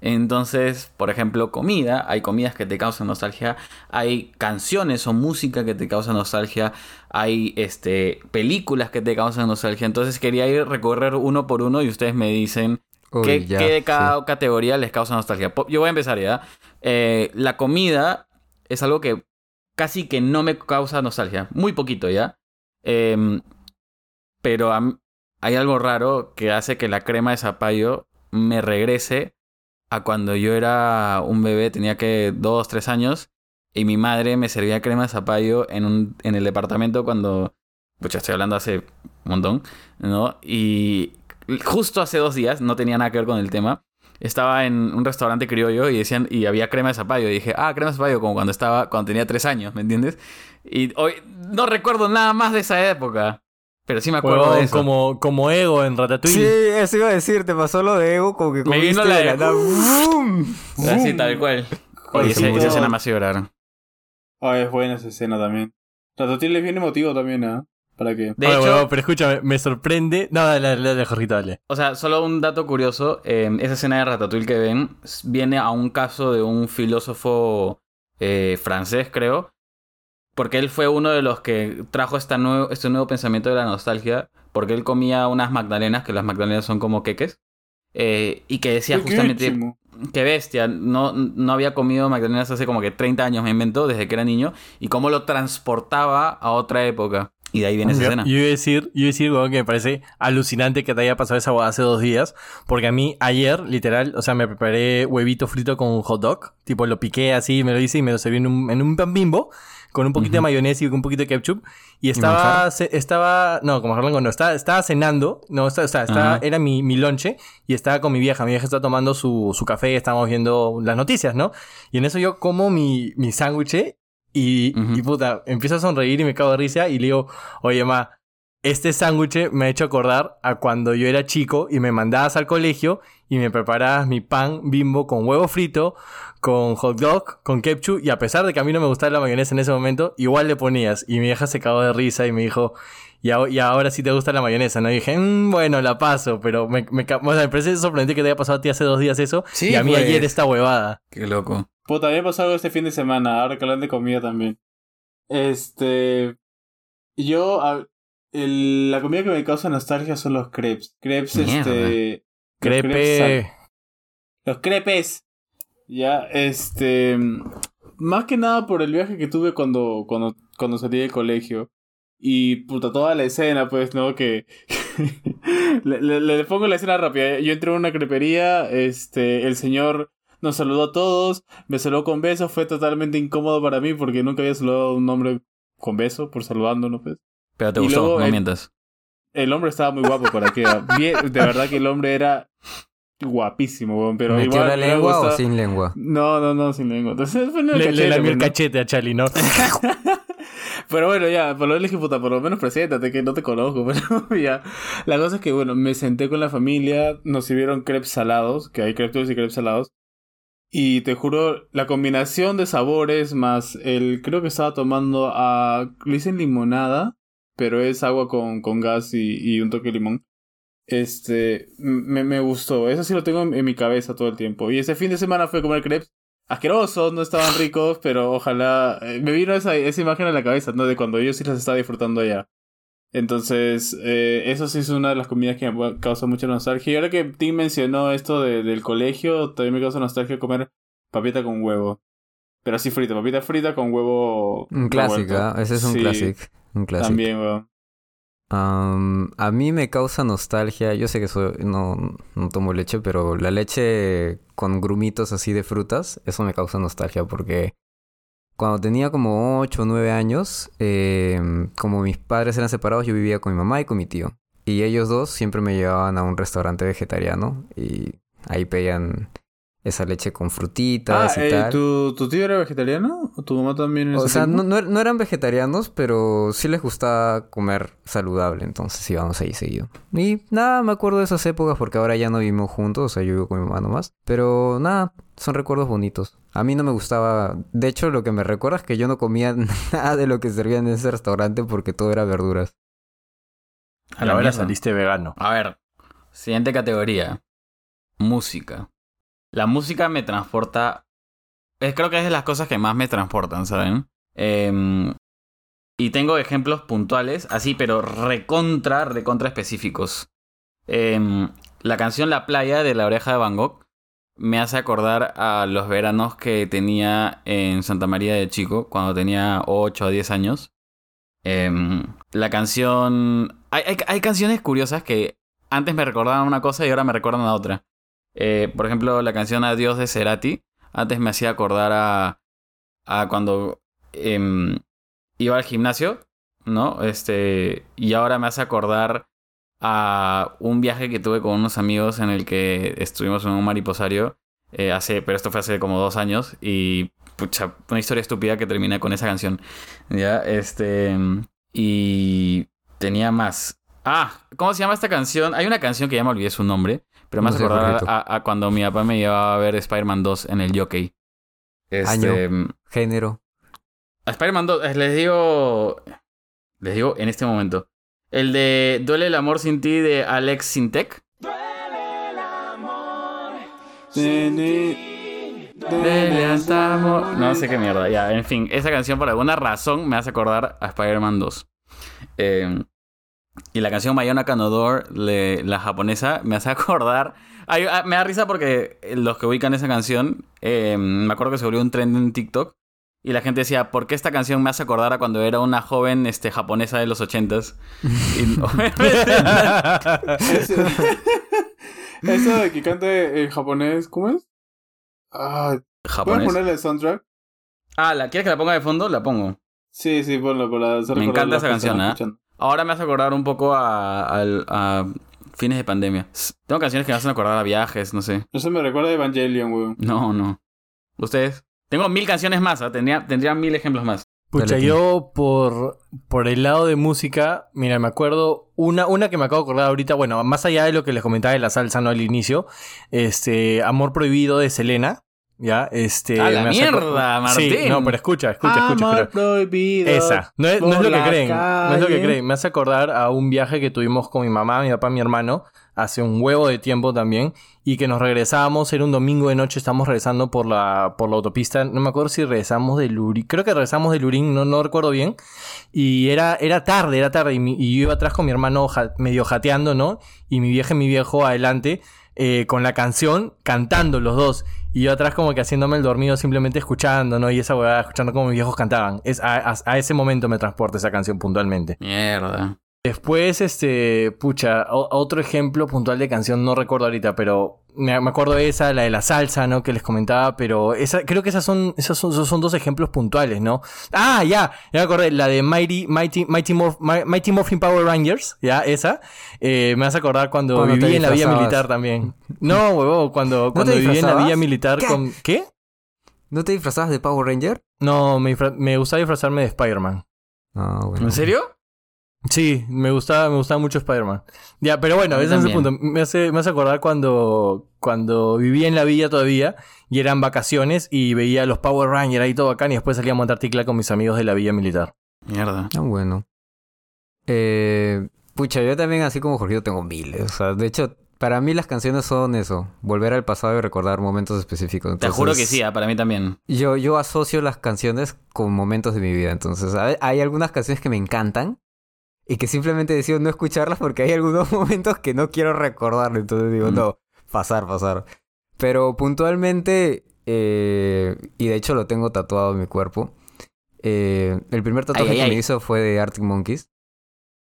Entonces, por ejemplo, comida, hay comidas que te causan nostalgia, hay canciones o música que te causan nostalgia, hay este películas que te causan nostalgia. Entonces quería ir recorrer uno por uno y ustedes me dicen Uy, ¿Qué, ya, qué de sí. cada categoría les causa nostalgia? Yo voy a empezar ya. Eh, la comida es algo que casi que no me causa nostalgia. Muy poquito ya. Em, pero hay algo raro que hace que la crema de zapallo me regrese a cuando yo era un bebé, tenía que dos, tres años, y mi madre me servía crema de zapallo en, un, en el departamento cuando, pues estoy hablando hace un montón, ¿no? Y justo hace dos días, no tenía nada que ver con el tema, estaba en un restaurante criollo y decían, y había crema de zapallo, y dije, ah, crema de zapallo, como cuando estaba, cuando tenía tres años, ¿me entiendes? Y hoy no recuerdo nada más de esa época, pero sí me acuerdo Huevón, de eso. como, como ego en Ratatouille. Sí, eso iba a decir, te pasó lo de Ego como que Me vino la de la. ¡Bum! Así, tal cual. Oye, esa, escena me hace llorar. Ah, es buena esa escena también. Ratatouille es bien emotivo también, ¿ah? ¿Para qué? De Oye, hecho, huevón, pero escúchame, me sorprende. No, dale, dale, dale, Jorgito, dale. O sea, solo un dato curioso, eh, esa escena de Ratatouille que ven s- viene a un caso de un filósofo eh, francés, creo, porque él fue uno de los que trajo esta nuevo, este nuevo pensamiento de la nostalgia, porque él comía unas magdalenas, que las magdalenas son como queques, eh, y que decía justamente, qué bestia, no, no había comido magdalenas hace como que 30 años, me inventó, desde que era niño, y cómo lo transportaba a otra época. Y de ahí viene esa Yo, escena. yo iba a decir, yo iba a decir, huevón, que me parece alucinante que te haya pasado esa hueá hace dos días. Porque a mí ayer, literal, o sea, me preparé huevito frito con un hot dog. Tipo, lo piqué así, me lo hice y me lo serví en un, en un pan bimbo. Con un poquito de Ujú. mayonesa y con un poquito de ketchup. Y estaba, manjar? ce- estaba, no, como manjar blanco no, estaba, estaba cenando, no, estaba, estaba, era mi, mi lonche y estaba con mi vieja. Mi vieja está tomando su, su café, estábamos viendo las noticias, ¿no? Y en eso yo como mi, mi sándwich y, Ujú. y puta, empiezo a sonreír y me cago de risa y le digo, oye, ma, este sándwich me ha hecho acordar a cuando yo era chico y me mandabas al colegio y me preparabas mi pan bimbo con huevo frito, con hot dog, con ketchup y a pesar de que a mí no me gustaba la mayonesa en ese momento, igual le ponías y mi vieja se cagó de risa y me dijo, y, aho- y ahora sí te gusta la mayonesa, ¿no? Y dije, "Mm, bueno, la paso, pero me, me, o sea, me parece sorprendente que te haya pasado a ti hace dos días eso Sí, y a mí pues. ayer esta huevada. Qué loco. Puta, a mí me pasó algo este fin de semana, ahora que hablan de comida también. Este. Yo. a- el- la comida que me causa nostalgia son los crepes. Crepes, Mierda. este. Crepe... Los crepes. Ya, este. Más que nada por el viaje que tuve cuando, cuando, cuando salí del colegio. Y puta, toda la escena, pues, ¿no? Que. le, le- le pongo la escena rápida. Yo entré a una crepería, este. El señor nos saludó a todos, me saludó con besos, fue totalmente incómodo para mí porque nunca había saludado a un hombre con beso por saludándonos, pues. Pero te Y gustó, luego no el- mientas. El hombre estaba muy guapo para que. De verdad que el hombre era guapísimo, weón, pero ¿Metió igual la lengua o sin lengua? No, no, no, sin lengua. Entonces Le, le cachete, lamió el cachete a Chali, ¿no? Pero bueno, ya, por lo menos dije, puta, por lo menos preséntate, que no te conozco, pero ya. La cosa es que, bueno, me senté con la familia, nos sirvieron crepes salados, que hay crepes dulces y crepes salados. Y te juro, la combinación de sabores más el, creo que estaba tomando a, le dicen limonada, pero es agua con, con gas y, y un toque de limón. Este, me, me gustó, eso sí lo tengo en, en mi cabeza todo el tiempo. Y ese fin de semana fue a comer crepes asquerosos, no estaban ricos, pero ojalá. eh, me vino esa, esa imagen a la cabeza, ¿no? De cuando yo sí las estaba disfrutando allá. Entonces, eh, eso sí es una de las comidas que me causa mucha nostalgia. Y ahora que Tim mencionó esto de- del colegio, también me causa nostalgia comer papita con huevo. Pero así frita, papita frita con huevo. Un clásico. ¿ah? ese es un Sí, clásico. Un clásico. También, weón. A mí me causa nostalgia, yo sé que soy, no, no tomo leche, pero la leche con grumitos así de frutas, eso me causa nostalgia porque cuando tenía como 8 o 9 años, em, como mis padres eran separados, yo vivía con mi mamá y con mi tío. Y ellos dos siempre me llevaban a un restaurante vegetariano y ahí pedían esa leche con Ah, frutitas y eh, tal. ¿tu, ¿tu tío era vegetariano? ¿O tu mamá también? O sea, tiempo? no, no, no eran vegetarianos, pero sí les gustaba comer saludable, entonces íbamos ahí seguido. Y nada, me acuerdo de esas épocas porque ahora ya no vivimos juntos, o sea, yo vivo con mi mamá nomás. Pero nada, son recuerdos bonitos. A mí no me gustaba, de hecho lo que me recuerda es que yo no comía nada de lo que servían en ese restaurante porque todo era verduras. A la mierda. saliste vegano. A ver, siguiente categoría. Música. La música me transporta. es- creo que es de las cosas que más me transportan, ¿saben? Em, y tengo ejemplos puntuales, así, pero recontra, recontra específicos. Em, la canción La playa de la oreja de Van Gogh me hace acordar a los veranos que tenía en Santa María de Chico, cuando tenía 8 o 10 años. Em, la canción... Hay, hay, hay canciones curiosas que antes me recordaban una cosa y ahora me recuerdan a otra. Eh, por ejemplo, la canción Adiós de Cerati. Antes me hacía acordar a, a cuando em, iba al gimnasio, ¿no? Este, y ahora me hace acordar a un viaje que tuve con unos amigos en el que estuvimos en un mariposario. eh, hace, pero esto fue hace como dos años. Y pucha, una historia estúpida que termina con esa canción. Ya, este. Y tenía más. Ah, ¿cómo se llama esta canción? Hay una canción que ya me olvidé su nombre, pero me No hace acordar a, a cuando mi papá me llevaba a ver Spider-Man 2 en el Jockey. Este, Género. a Spider-Man 2, eh, les digo. Les digo en este momento. El de Duele el amor sin ti de Alex Sintek. No sé qué mierda. Ya, en fin, esa canción por alguna razón me hace acordar a Spider-Man 2. Eh, y la canción Mayona Kanodor, le- la japonesa, me hace acordar. Ay, ah, me da risa porque los que ubican esa canción, eh, me acuerdo que se volvió un trend en TikTok. Y la gente decía, ¿por qué esta canción me hace acordar a cuando era una joven este, japonesa de los ochentas? Eso, eso de que cante en japonés, ¿cómo es? Ah, ¿Puedes ponerle el soundtrack? Ah, ¿la quieres que la ponga de fondo? La pongo. Sí, sí, ponlo para hacer Me encanta esa canción, ¿eh? escuchando. Ahora me hace acordar un poco a, al- a fines de pandemia. Tengo canciones que me hacen acordar a viajes, no sé. Eso me recuerda a Evangelion, weón. No, no. ¿Ustedes? Tengo mil canciones más, ¿ah? tendría, tendría mil ejemplos más. Pucha, Dale, yo por, por el lado de música, mira, me acuerdo una, una que me acabo de acordar ahorita, bueno, más allá de lo que les comentaba de la salsa, ¿no? Al inicio, este, Amor Prohibido de Selena, ¿ya? Este... ¡A la me mierda, Martín! Sí, no, pero escucha, escucha, escucha. Amor pero- prohibido. Esa, no es, no es lo que creen, no es lo que creen. Me hace acordar a un viaje que tuvimos con mi mamá, mi papá, mi hermano, hace un huevo de tiempo también, y que nos regresábamos, era un domingo de noche, estamos regresando por la, por la autopista, no me acuerdo si regresamos de Lurín, creo que regresamos de Lurín, no, no recuerdo bien, y era, era tarde, era tarde, y, mi- y yo iba atrás con mi hermano ja- medio jateando, ¿no? Y mi vieja y mi viejo adelante, eh, con la canción, cantando los dos. Y yo atrás como que haciéndome el dormido, simplemente escuchando, ¿no? Y esa huevada, escuchando como mis viejos cantaban. Es, a, a- a ese momento me transporta esa canción puntualmente. Mierda. Después, este, pucha, otro ejemplo puntual de canción, no recuerdo ahorita, pero me, me acuerdo de esa, la de la salsa, ¿no? Que les comentaba, pero esa, creo que esas son, esos son, esos son dos ejemplos puntuales, ¿no? Ah, ya, ya me acordé, la de Mighty, Mighty, Mighty, Morph- Mi- Mighty Morphin Power Rangers, ya, esa, eh, me hace acordar cuando, Cuando viví en la disfrazabas. militar también. No, huevo, cuando, cuando viví en la villa militar ¿Qué? con, ¿qué? ¿No te disfrazabas de Power Ranger? No, me, me gustaba disfrazarme de Spider-Man. Ah, bueno. ¿En serio? Sí, me gustaba, me gustaba mucho Spider-Man. Ya, pero bueno, ese es el punto. Me hace, me hace acordar cuando, cuando vivía en la villa todavía y eran vacaciones y veía los Power Rangers ahí todo bacán y después salía a montar ticla con mis amigos de la villa militar. Mierda. Ah, bueno. Eh, pucha, yo también, así como Jorgito, tengo miles. O sea, de hecho, para mí las canciones son eso. Volver al pasado y recordar momentos específicos. Te juro que sí, ah, para mí también. Yo, yo asocio las canciones con momentos de mi vida. Entonces, hay algunas canciones que me encantan. Y que simplemente decido no escucharlas porque hay algunos momentos que no quiero recordar. Entonces digo, Mm. no, pasar, pasar. Pero puntualmente, eh, y de hecho lo tengo tatuado en mi cuerpo, eh, el primer tatuaje ay, que ay. me hizo fue de Arctic Monkeys.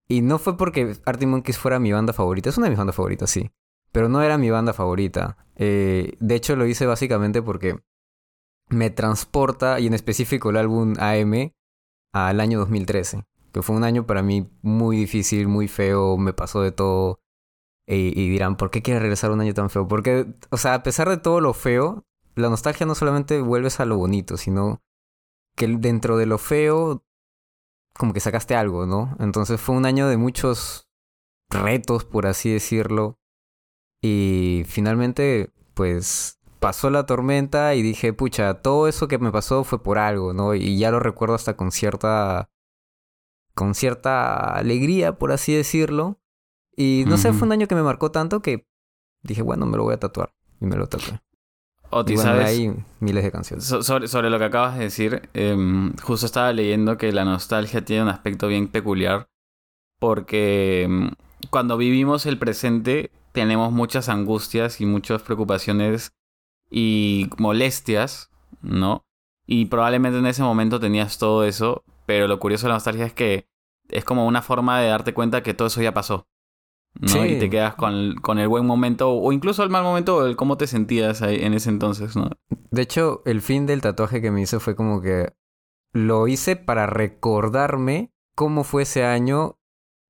Y no fue porque Arctic Monkeys fuera mi banda favorita, es una de mis bandas favoritas, sí. Pero no era mi banda favorita. Eh, de hecho lo hice básicamente porque me transporta, y en específico el álbum AM, al año 2013. Que fue un año para mí muy difícil, muy feo, me pasó de todo. Y, dirán, ¿por qué quieres regresar un año tan feo? Porque, o sea, a pesar de todo lo feo, la nostalgia no solamente vuelves a lo bonito, sino que dentro de lo feo, como que sacaste algo, ¿no? Entonces fue un año de muchos retos, por así decirlo. Y finalmente, pues, pasó la tormenta y dije, pucha, todo eso que me pasó fue por algo, ¿no? Y ya lo recuerdo hasta con cierta... con cierta alegría, por así decirlo. Y no sé, fue un año que me marcó tanto que dije, bueno, me lo voy a tatuar. Y me lo tatué. Oti, bueno, ¿sabes? hay miles de canciones. So- sobre, sobre lo que acabas de decir, em, justo estaba leyendo que la nostalgia tiene un aspecto bien peculiar porque em, cuando vivimos el presente tenemos muchas angustias y muchas preocupaciones y molestias, ¿no? Y probablemente en ese momento tenías todo eso, pero lo curioso de la nostalgia es que es como una forma de darte cuenta que todo eso ya pasó. ¿no? Sí. Y te quedas con, con el buen momento o incluso el mal momento o el cómo te sentías ahí en ese entonces, ¿no? De hecho, el fin del tatuaje que me hice fue como que lo hice para recordarme cómo fue ese año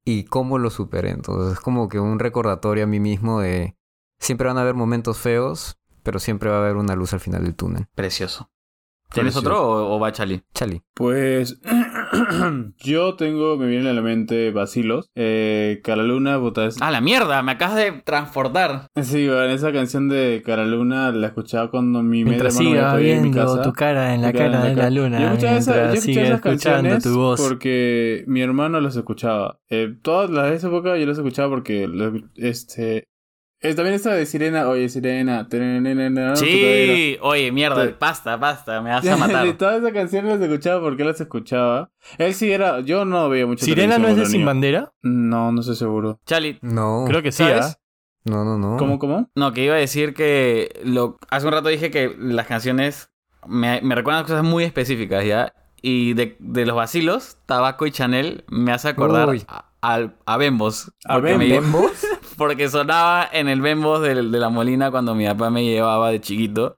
y cómo lo superé. Entonces es como que un recordatorio a mí mismo de siempre van a haber momentos feos, pero siempre va a haber una luz al final del túnel. Precioso. ¿Tienes otro o, o va Chali? Chali. Pues yo tengo, me viene a la mente Vacilos. Eh, Caraluna, puta, es- ¡Ah, la mierda! Me acabas de transportar. Sí, bueno, esa canción de Caraluna la escuchaba cuando mi Mientras hermano me siga apoyaba en mi viendo casa. tu cara en la cara de la luna. Yo escuchaba, esa- yo escuchaba esas canciones tu voz. porque mi hermano las escuchaba. Eh, todas las de esa época yo las escuchaba porque este eh, también esta de Sirena, oye Sirena, Sí, oye, mierda, Sí. basta, basta, me vas a De matar. todas esas canciones las escuchaba porque las escuchaba. Él sí era, yo no veía mucho ¿Sirena no es de Sin Bandera? No, no estoy seguro. Chali, No. Creo que sí, ¿sabes? ¿ah? No, no, no. ¿Cómo, cómo? No, que iba a decir que lo hace un rato dije que las canciones me, me recuerdan cosas muy específicas, ¿ya? Y de, de los vacilos, Tabaco y Chanel me hace acordar Uy. a, al- a Bembos. ¿A Porque me- Bembos? porque sonaba en el Bembos de, la Molina cuando mi papá me llevaba de chiquito.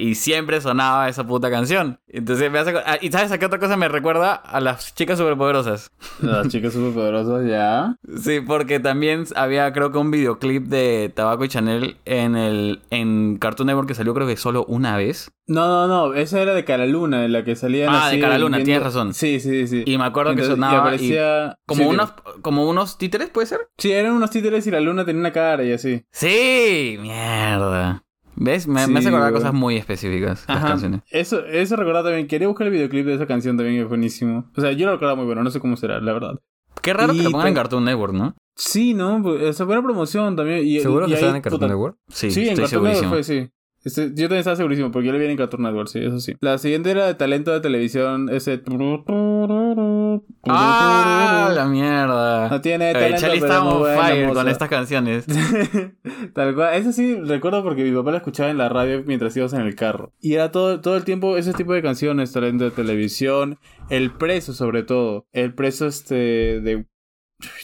Y siempre sonaba esa puta canción. Entonces me hace... ac- ah, ¿Y sabes a qué otra cosa me recuerda? A las chicas superpoderosas. Las chicas superpoderosas ya. Sí, porque también había creo que un videoclip de Tabaco y Chanel en el en Cartoon Network que salió creo que solo una vez. No, no, no, esa era de Caraluna, en la que salían Ah, así de Caraluna, viendo- tienes razón. Sí, sí, sí. Y me acuerdo que sonaba y y aparecía... como sí, unos como unos títeres, ¿puede ser? Sí, eran unos títeres y la luna tenía una cara y así. Sí, mierda. ¿Ves? Me, me hace Sí, acordar güey. cosas muy específicas las canciones. Eso, eso recordaba también. Quería buscar el videoclip de esa canción también, que es buenísimo. O sea, yo lo recordaba muy bueno, no sé cómo será, la verdad. Qué raro que lo pongan en Cartoon Network, ¿no? Sí, ¿no? Esa buena promoción también. Y, ¿Seguro y que estaban en Cartoon Network? Sí, Sí, en Cartoon Network fue, sí. Este, yo también estaba segurísimo, porque yo le vi en Cartoon Network, sí, eso sí. La siguiente era de talento de televisión, ese... Ah, la mierda. No tiene talento, Charlie pero está on buena fire con estas canciones. Tal cual. Eso sí, recuerdo porque mi papá la escuchaba en la radio mientras íbamos en el carro. Y era todo, todo el tiempo ese tipo de canciones, talento de televisión, el preso sobre todo. El preso este de...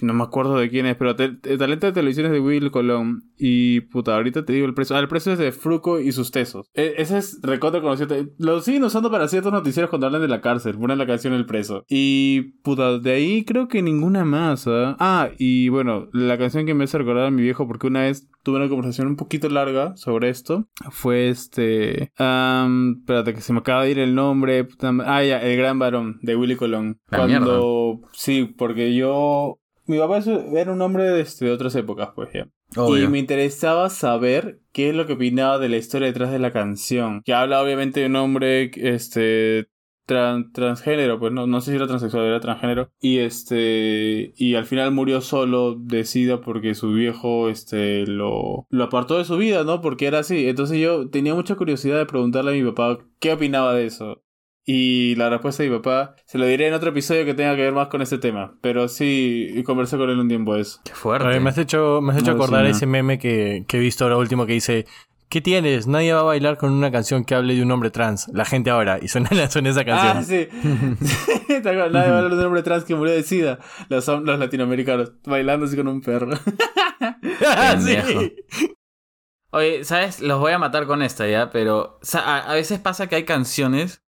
No me acuerdo de quién es, pero te- el talento de televisión es de Will Colón. Y puta, ahorita te digo el preso. Ah, el preso es de Fruco y sus tesos. E- ese es recontra conocido. Lo siguen usando para ciertos noticieros cuando hablan de la cárcel. Ponen la canción El preso. Y puta, de ahí creo que ninguna más. ¿ah? Ah, y bueno, la canción que me hace recordar a mi viejo, porque una vez tuve una conversación un poquito larga sobre esto. Fue este. espérate, que se me acaba de ir el nombre. puta ah, ya, El Gran Varón de Willy Colón. La Cuando. Sí, porque yo. Mi papá era un hombre de, este, de otras épocas, pues ya. Y me interesaba saber qué es lo que opinaba de la historia detrás de la canción. Que habla obviamente de un hombre este tran- transgénero, pues no, no sé si era transexual, era transgénero. Y este y al final murió solo de sida porque su viejo este lo, lo apartó de su vida, ¿no? Porque era así. Entonces yo tenía mucha curiosidad de preguntarle a mi papá qué opinaba de eso. Y la respuesta de mi papá se lo diré en otro episodio que tenga que ver más con este tema. Pero sí, conversé con él un tiempo eso. Qué A fuerte. ver, me has hecho, me has hecho No, acordar sí, no. ese meme que, que he visto ahora último que dice: ¿Qué tienes? Nadie va a bailar con una canción que hable de un hombre trans. La gente ahora. Y suena, suena esa canción. Ah, sí. Nadie va a hablar de un hombre trans que murió de sida. Los, los latinoamericanos bailando así con un perro. Sí. Oye, ¿sabes? Los voy a matar con esta ya, pero o sea, a, a veces pasa que hay canciones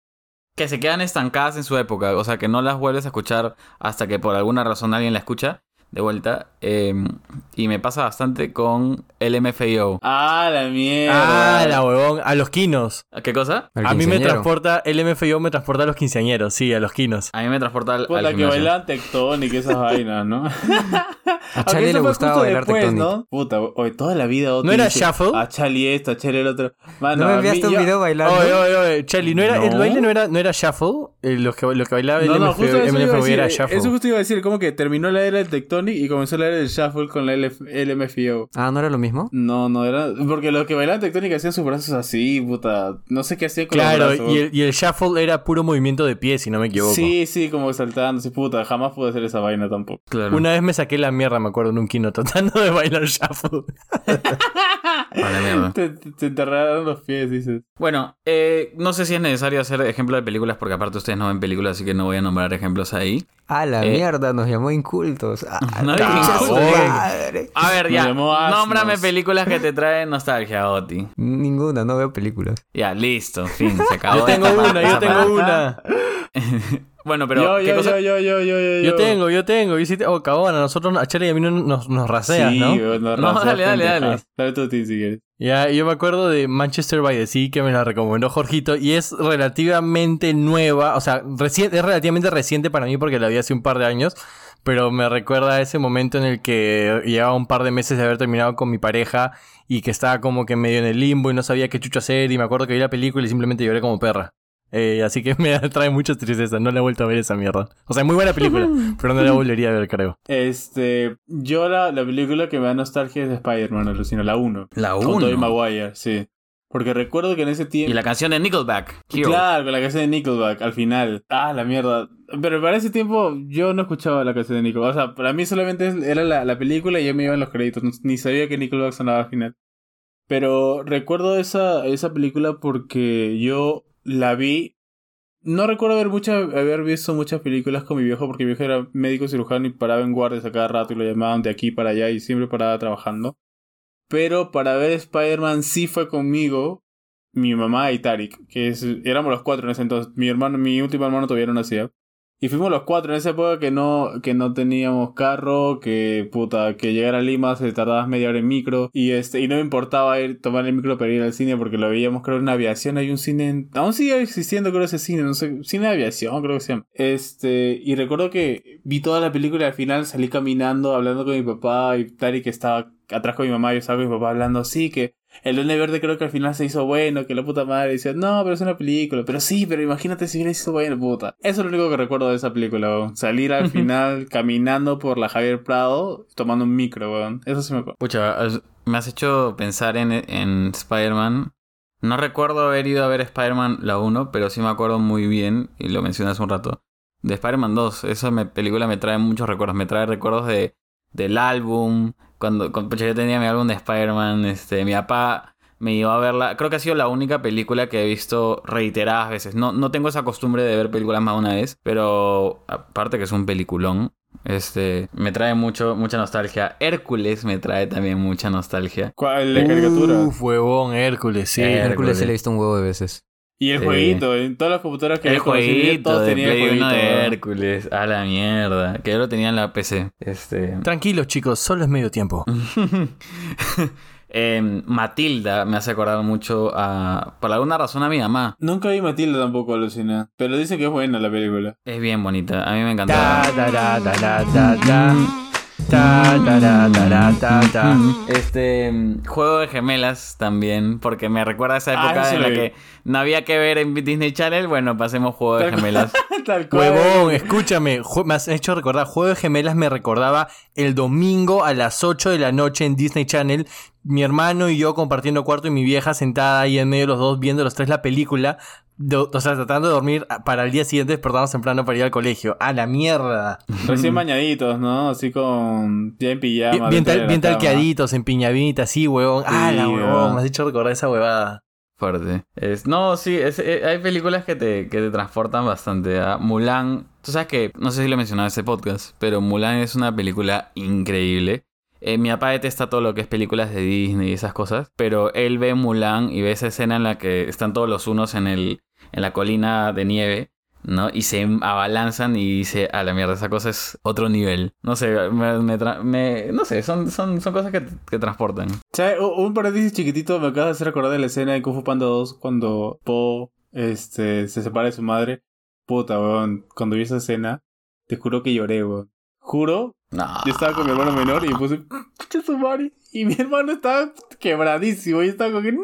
que se quedan estancadas en su época, o sea, que no las vuelves a escuchar hasta que por alguna razón alguien la escucha de vuelta. eh, y me pasa bastante con el MFAO. ah, la mierda. Ah, la huevón. A los quinos. ¿Qué cosa? A mí me transporta, el MFIO me transporta a los quinceañeros, sí, a los quinos. A mí me transporta al, Puta, al que bailaban Tectonic y esas vainas, ¿no? A Charlie le gustaba bailar después, Tectonic. ¿no? Puta, hoy toda la vida Oti ¿No era dice, shuffle? A Charlie esto, a Charlie el otro. Mano, ¿No me a mí- enviaste un yo- video bailando? Oye, oye, oye, Charlie, ¿no era, el No. baile no era, no era shuffle? Eh, lo, que, lo que bailaba el No, a era shuffle. Eso justo iba a decir, como que terminó la era del Tectonic y comenzó la era del Shuffle con la LF LMFAO. Ah, ¿no era lo mismo? No, no era. Porque los que bailaban Tectonic hacían sus brazos así, puta. No sé qué hacían con los Claro, y el, y el shuffle era puro movimiento de pies, si no me equivoco. Sí, sí, como saltando, sí, puta. Jamás pude hacer esa vaina tampoco. Claro. Una vez me saqué la mierda, me acuerdo, en un kino tratando de bailar shuffle. A la mierda. Te, te, te enterraron los pies, dices. Bueno, eh, no sé si es necesario hacer ejemplo de películas, porque aparte ustedes no ven películas, así que no voy a nombrar ejemplos ahí. Ah, la Eh. mierda, nos llamó incultos. Ah, No incultos. madre. A ver, ya. Nómbrame películas que te traen nostalgia, Oti. Ninguna, no veo películas. Ya, listo, fin, se acabó. Yo tengo esta una, yo tengo una. Bueno, pero yo, ¿qué yo, cosa? yo, yo, yo, yo, yo, Yo tengo, yo tengo. Yo sí te- Oh, cabrón, a nosotros, a Charlie y a mí no- nos, nos raseas, sí, ¿no? weón, no, dale, dale, dale. pendejas. Dale tú, Ti, si quieres. Ya, yo me acuerdo de Manchester by the Sea que me la recomendó Jorgito y es relativamente nueva, o sea, reci- es relativamente reciente para mí porque la vi hace un par de años, pero me recuerda a ese momento en el que llevaba un par de meses de haber terminado con mi pareja y que estaba como que medio en el limbo y no sabía qué chucho hacer y me acuerdo que vi la película y simplemente lloré como perra. Eh, así que me trae mucha tristeza, no la he vuelto a ver esa mierda. O sea, muy buena película, pero no la volvería a ver, creo. Este, yo la, la película que me da nostalgia es de Spider-Man, alucino, la 1. La Con Tobey 1. Maguire, sí. Porque recuerdo que en ese tiempo... Y la canción de Nickelback. Hero. Claro, con la canción de Nickelback al final. Ah, la mierda. Pero para ese tiempo yo no escuchaba la canción de Nickelback. O sea, para mí solamente era la, la película y ya me iban los créditos. Ni sabía que Nickelback sonaba al final. Pero recuerdo esa, esa película porque yo la vi. No recuerdo haber, haber visto muchas películas con mi viejo porque mi viejo era médico cirujano y paraba en guardias a cada rato y lo llamaban de aquí para allá y siempre paraba trabajando. Pero para ver Spider-Man sí fue conmigo mi mamá y Tarik, que éramos los cuatro en ese entonces. Mi hermano, mi último hermano todavía no nacía. Y fuimos los cuatro en esa época que no, que no teníamos carro, que puta, que llegar a Lima se tardaba media hora en micro. Y este, y no me importaba ir, tomar el micro para ir al cine porque lo veíamos, creo, en aviación. Hay un cine, en- aún sigue existiendo, creo, ese cine, no sé, cine de aviación, creo que se. Este, y recuerdo que vi toda la película y al final salí caminando, hablando con mi papá y Tarik estaba atrás con mi mamá yo estaba con mi papá hablando así, que el Duende Verde creo que al final se hizo bueno, que la puta madre decía, no, pero es una película, pero sí, pero imagínate si hubiera sido bueno, puta. Eso es lo único que recuerdo de esa película, weón. Salir al final caminando por la Javier Prado tomando un micro, weón. Eso sí me acuerdo. Pucha, me has hecho pensar en, en Spider-Man. No recuerdo haber ido a ver Spider-Man la 1, pero sí me acuerdo muy bien, y lo mencioné hace un rato, de Spider-Man 2. Esa me- película me trae muchos recuerdos. Me trae recuerdos de, del álbum. Cuando, cuando pucha, yo tenía mi álbum de Spider-Man, este, mi papá me llevó a verla. Creo que ha sido la única película que he visto reiteradas veces. No, no tengo esa costumbre de ver películas más de una vez, pero aparte que es un peliculón. Este, me trae mucho, mucha nostalgia. Hércules me trae también mucha nostalgia. ¿Cuál? La caricatura. Uf, huevón, Hércules, sí. Eh, Hércules se Hércules. le he visto un huevo de veces. Y el Sí. jueguito, en todas las computadoras que El había conocido, jueguito todos de tenían el Play 1 jueguito. de. Hércules. A la mierda. Que yo lo tenía en la PC. Este. Tranquilos, chicos, solo es medio tiempo. Em, Matilda me hace acordar mucho a. Por alguna razón a mi mamá. Nunca vi Matilda tampoco, alucina. Pero dicen que es buena la película. Es bien bonita. A mí me encantó. Ta, da, da, da, Ta, da. Este mm, juego de gemelas también, porque me recuerda a esa Ah, época ese en la vi. que no había que ver en Disney Channel. Bueno, pasemos juego de gemelas. Tal cual. Huevón, escúchame, me has hecho recordar, Juego de Gemelas me recordaba el domingo a las 8 de la noche en Disney Channel, mi hermano y yo compartiendo cuarto y mi vieja sentada ahí en medio de los dos viendo los tres la película, o sea, tratando de dormir para el día siguiente despertarnos temprano para ir al colegio. ¡A la mierda! Recién bañaditos, ¿no? Así con. Ya en pijama. Bien, tal- bien talqueaditos, en piñamitas, sí, huevón. ¡Ah, la Sí, huevón! Me has hecho recordar esa huevada. Fuerte. Es, no, sí, es- eh, hay películas que te, que te transportan bastante. ¿ah? Mulan, tú sabes que, no sé si lo mencionaba en este podcast, pero Mulan es una película increíble. Eh, mi papá detesta todo lo que es películas de Disney y esas cosas, pero él ve Mulan y ve esa escena en la que están todos los unos en, el, en la colina de nieve, ¿no? Y se abalanzan y dice, a la mierda, esa cosa es otro nivel. No sé, me, me me- no sé, son, son, son cosas que, que transportan. U- Un paréntesis chiquitito me acaba de hacer recordar de la escena de Kung Fu Panda 2 cuando Po este, se separa de su madre. Puta, weón. Cuando vi esa escena, te juro que lloré, weón. Juro, No. yo estaba con mi hermano menor y puse, "Pucha su madre", Y mi hermano estaba quebradísimo. Y estaba como que, ¡no!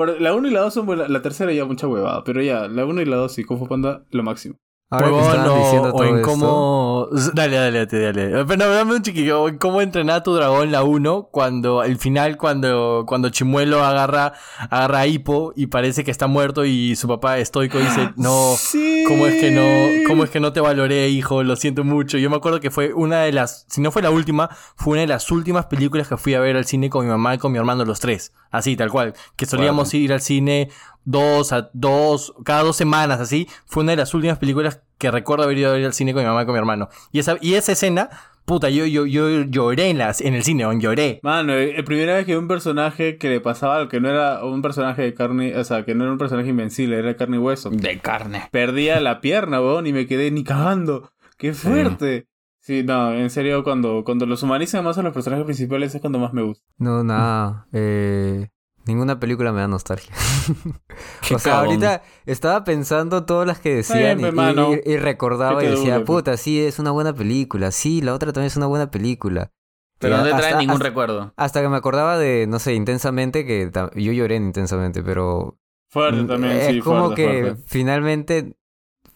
Pero la 1 y la 2 son buenas. La tercera ya mucha huevada. Pero ya, la 1 y la 2 y Kung Fu Panda, lo máximo. Ahora estaban o- en esto, cómo... Dale, dale, dale, dale. Pero no, dame un chiquillo. En cómo entrenar a tu dragón la 1 cuando al final cuando cuando Chimuelo agarra agarra a Hippo y parece que está muerto y su papá estoico dice, "No, Sí. ¿Cómo es que no, cómo es que no te valoré, hijo? Lo siento mucho. Yo me acuerdo que fue una de las, si no fue la última, fue una de las últimas películas que fui a ver al cine con mi mamá y con mi hermano los tres. Así, tal cual. Que solíamos ir al cine dos a dos, cada dos semanas, así. Fue una de las últimas películas que recuerdo haber ido a ver al cine con mi mamá y con mi hermano. Y esa, y esa escena, puta, yo, yo, yo lloré en las, en el cine, lloré. Mano, eh, la primera vez que un personaje que le pasaba algo que no era un personaje de carne, o sea, que no era un personaje invencible, era de carne y hueso. De carne. Perdía la pierna, weón, y me quedé ni cagando. ¡Qué fuerte! Sí, no, en serio, cuando, cuando los humanizan más a los personajes principales es cuando más me gusta. No, nada. Eh, ninguna película me da nostalgia. O sea, ahorita estaba pensando todas las que bien, decían y, pe, mano. y- y recordaba ¿Qué y decía, puta, sí, es una buena película. Sí, la otra también es una buena película. Pero no te trae ningún hasta- recuerdo. Hasta que me acordaba de, no sé, intensamente, que yo lloré en intensamente, pero Fuerte también, es sí, como fuerte, que fuerte. finalmente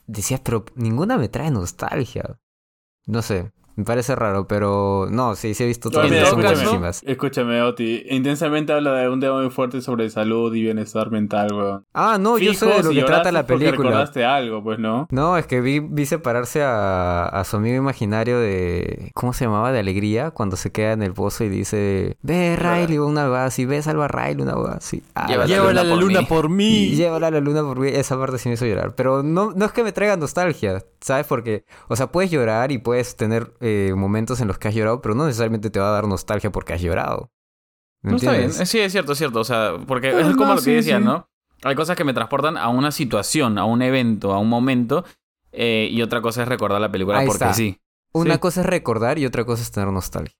decías, pero ninguna me trae nostalgia. No sé, me parece raro, pero no, sí, sí he visto todas, caso- buenísimas. Escúchame, Oti. Intensamente habla de un tema muy fuerte sobre salud y bienestar mental, weón. Ah, no, yo sé de lo si que trata la película. recordaste algo, pues, ¿no? No, es que vi, vi separarse a, a su amigo imaginario de... ¿Cómo se llamaba? De alegría, cuando se queda en el pozo y dice... Ve, Riley, una va así. Ve, salva a Riley, una va así. Ah, Llévala la- Llévala a la por luna mí. por y mí. llévala a la luna por mí. Esa parte sí me hizo llorar. Pero no, no es que me traiga nostalgia, ¿sabes? Porque, o sea, puedes llorar y puedes tener eh, momentos en los que has llorado, pero no necesariamente te va a dar nostalgia porque has llorado. ¿Me No está bien. Sí, es cierto, es cierto. O sea, porque es como no, lo que sí, decía, sí. ¿no? Hay cosas que me transportan a una situación, a un evento, a un momento. eh, y otra cosa es recordar la película Ahí porque está. sí. Una Sí. cosa es recordar y otra cosa es tener nostalgia.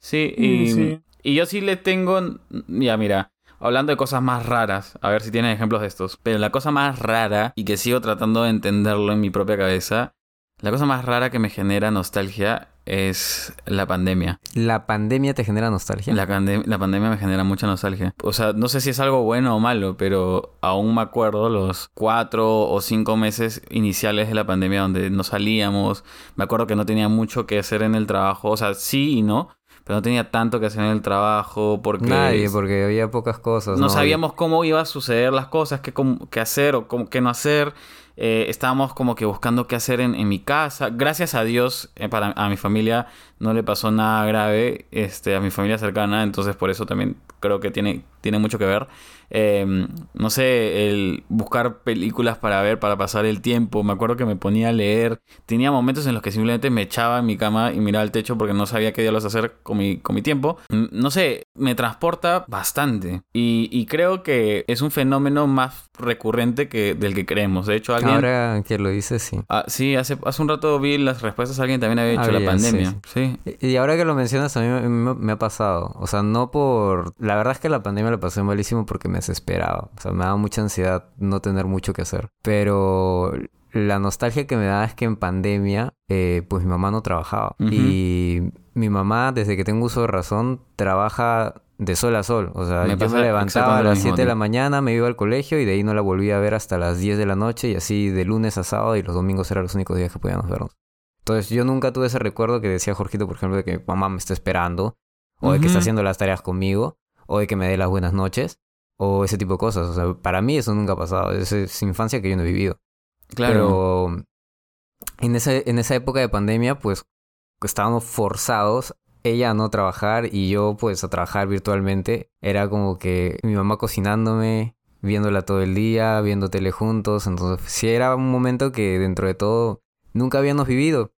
Sí, Mm, y yo sí le tengo. Ya, mira. Hablando de cosas más raras, a ver si tienen ejemplos de estos. Pero la cosa más rara, y que sigo tratando de entenderlo en mi propia cabeza, la cosa más rara que me genera nostalgia es la pandemia. ¿La pandemia te genera nostalgia? La, pandemia me genera mucha nostalgia. O sea, no sé si es algo bueno o malo, pero aún me acuerdo los cuatro o cinco meses iniciales de la pandemia donde no salíamos. Me acuerdo que no tenía mucho que hacer en el trabajo. O sea, sí y no, pero no tenía tanto que hacer en el trabajo porque... Nadie, porque había pocas cosas. no sabíamos cómo iba a suceder las cosas, qué, cómo- qué hacer o cómo, qué no hacer. Eh, estábamos como que buscando qué hacer en, en mi casa. Gracias a Dios, eh, para a mi familia no le pasó nada grave, este, a mi familia cercana, entonces por eso también creo que tiene, tiene mucho que ver. Eh, no sé, el buscar películas para ver, para pasar el tiempo. Me acuerdo que me ponía a leer. Tenía momentos en los que simplemente me echaba en mi cama y miraba al techo porque no sabía qué diablos hacer con mi, con mi tiempo. No sé, me transporta bastante. Y, y creo que es un fenómeno más recurrente que del que creemos. De hecho, alguien... Ahora que lo dices, sí. Ah, sí, hace, hace un rato vi las respuestas. Alguien también había dicho la Había, pandemia. sí, Sí. Y ahora que lo mencionas, a mí me, me- me ha pasado. O sea, no por... La verdad es que la pandemia la pasé malísimo porque me desesperaba. O sea, me daba mucha ansiedad no tener mucho que hacer. Pero la nostalgia que me da es que en pandemia, eh, pues mi mamá no trabajaba. Ujú. Y mi mamá, desde que tengo uso de razón, trabaja de sol a sol. O sea, Me yo me levantaba a las mismo, 7 de la mañana, me iba al colegio y de ahí no la volví a ver hasta las 10 de la noche y así de lunes a sábado y los domingos eran los únicos días que podíamos vernos. Entonces yo nunca tuve ese recuerdo que decía Jorgito, por ejemplo, de que mamá me está esperando, o de que está haciendo las tareas conmigo, o de que me dé las buenas noches. o ese tipo de cosas. O sea, para mí eso nunca ha pasado. Es, es infancia que yo no he vivido. Claro. Pero en esa, en esa época de pandemia, pues estábamos forzados, ella a no trabajar y yo pues a trabajar virtualmente. Era como que mi mamá cocinándome, viéndola todo el día, viendo tele juntos. Entonces sí era un momento que dentro de todo nunca habíamos vivido.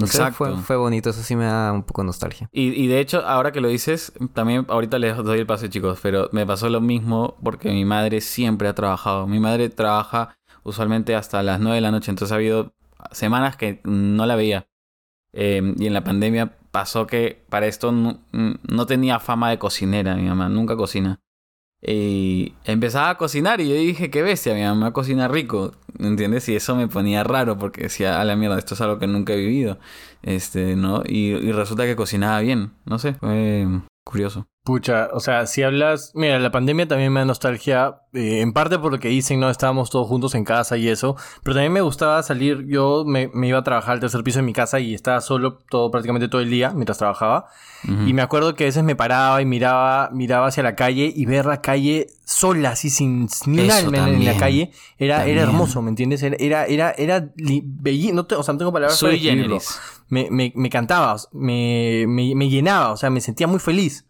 Exacto. fue, fue bonito, eso sí me da un poco de nostalgia. Y, y de hecho, ahora que lo dices, también ahorita les doy el pase, chicos, pero me pasó lo mismo porque mi madre siempre ha trabajado. Mi madre trabaja usualmente hasta las 9 de la noche, entonces ha habido semanas que no la veía. Eh, y en la pandemia pasó que para esto no, no tenía fama de cocinera, mi mamá, nunca cocina. Y empezaba a cocinar y yo dije, qué bestia, mi mamá cocina rico, ¿entiendes? Y eso me ponía raro porque decía, a la mierda, esto es algo que nunca he vivido, este, ¿no? Y, y resulta que cocinaba bien, no sé, fue curioso. Pucha, o sea, si hablas. Mira, la pandemia también me da nostalgia. eh, en parte por lo que dicen, ¿no? Estábamos todos juntos en casa y eso. Pero también me gustaba salir. Yo me, me iba a trabajar al tercer piso de mi casa y estaba solo todo, prácticamente todo el día mientras trabajaba. Y me acuerdo que a veces me paraba y miraba, miraba hacia la calle y ver la calle sola, así sin ni alma en- la calle. Era, También. era hermoso, ¿me entiendes? Era, era, era, era belli- no te- o sea, no tengo palabras para Sui describirlo me, me, me cantaba, me, me, me llenaba, o sea, me sentía muy feliz,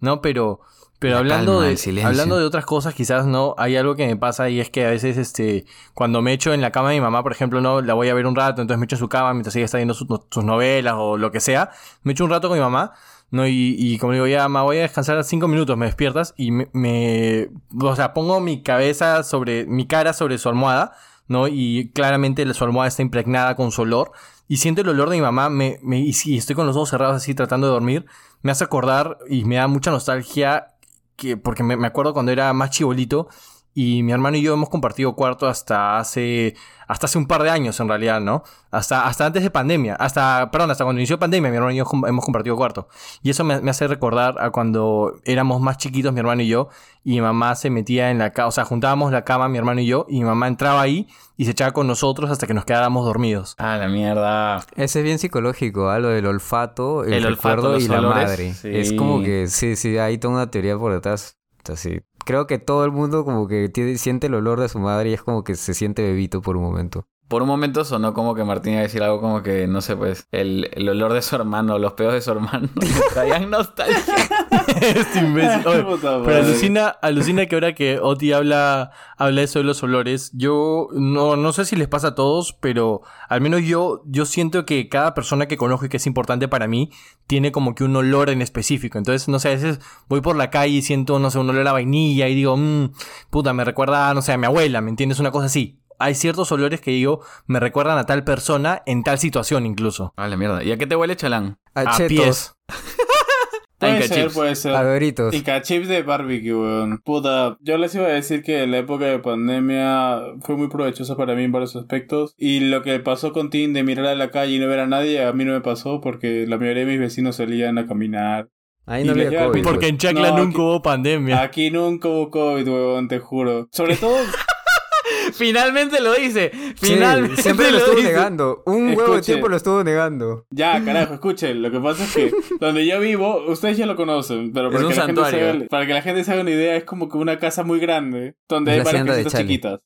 ¿no? Pero, pero La hablando, calma, de, hablando de otras cosas, quizás no, hay algo que me pasa y es que a veces, este, cuando me echo en la cama de mi mamá, por ejemplo, no, la voy a ver un rato, entonces me echo en su cama mientras ella está viendo sus, sus novelas o lo que sea, me echo un rato con mi mamá, ¿no? Y, y como digo, ya, mamá, voy a descansar cinco minutos, me despiertas y me, me, o sea, pongo mi cabeza sobre, mi cara sobre su almohada, ¿no? Y claramente su almohada está impregnada con su olor. Y siento el olor de mi mamá, me, me, y si estoy con los ojos cerrados así tratando de dormir, me hace acordar y me da mucha nostalgia, que, porque me, me acuerdo cuando era más chibolito y mi hermano y yo hemos compartido cuarto hasta hace, hasta hace un par de años en realidad, ¿no? Hasta, hasta antes de pandemia, hasta, perdón, hasta cuando inició pandemia mi hermano y yo hemos compartido cuarto. Y eso me, me hace recordar a cuando éramos más chiquitos mi hermano y yo y mi mamá se metía en la cama, o sea, juntábamos la cama mi hermano y yo y mi mamá entraba ahí y se echaba con nosotros hasta que nos quedáramos dormidos. Ah, la mierda. Ese es bien psicológico, ¿ah? lo del olfato, el, El olfato, recuerdo los y la madre. sí. Es como que, sí, sí, hay toda una teoría por detrás. O sea, sí. Creo que todo el mundo como que tiene- siente el olor de su madre y es como que se siente bebito por un momento. Por un momento sonó como que Martín iba a decir algo como que, no sé, pues, el, el olor de su hermano, los pedos de su hermano, traían nostalgia. este imbécil. Oye, pero alucina, alucina que ahora que Oti habla, habla eso de los olores, yo no, no sé si les pasa a todos, pero al menos yo, yo siento que cada persona que conozco y que es importante para mí tiene como que un olor en específico. Entonces, no sé, a veces voy por la calle y siento, no sé, un olor a vainilla y digo, mmm, puta, me recuerda, no sé, a mi abuela, ¿me entiendes? Una cosa así. Hay ciertos olores que digo, me recuerdan a tal persona en tal situación incluso. La mierda. ¿Y a qué te huele, chalán? A, A chetos, pies. Puede Inca ser, chips. puede ser. Inca chips de barbecue, weón. Puta, yo les iba a decir que la época de pandemia fue muy provechosa para mí en varios aspectos. Y lo que pasó con Tim de mirar a la calle y no ver a nadie, a mí no me pasó porque la mayoría de mis vecinos salían a caminar. Ahí no había COVID. Porque en Chacla No, nunca aquí- hubo pandemia. Aquí nunca hubo COVID, weón, te juro. Sobre todo, Finalmente lo dice. Sí, Finalmente siempre lo estuvo dice. negando. Un huevo de tiempo lo estuvo negando. ya, carajo, escuchen. Lo que pasa es que donde yo vivo, ustedes ya lo conocen, pero Es para, un que, la gente se haga, para que la gente se haga una idea, es como que una casa muy grande, donde Es hay varias casitas chiquitas.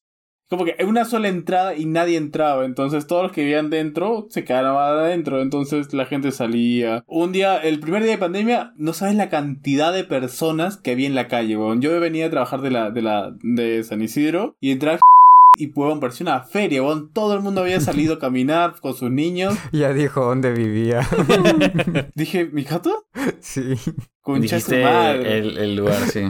Como que una sola entrada y nadie entraba. Entonces todos los que vivían dentro se quedaban adentro. Entonces la gente salía. Un día, el primer día de pandemia, no sabes la cantidad de personas que había en la calle, weón. Yo venía a trabajar de la, de la, de San Isidro y entraba y weón, parecía una feria, weón. Todo el mundo había salido a caminar con sus niños. Ya dijo dónde vivía. Dije, ¿mi gato? sí. Concha su Dijiste madre. el, el lugar, sí.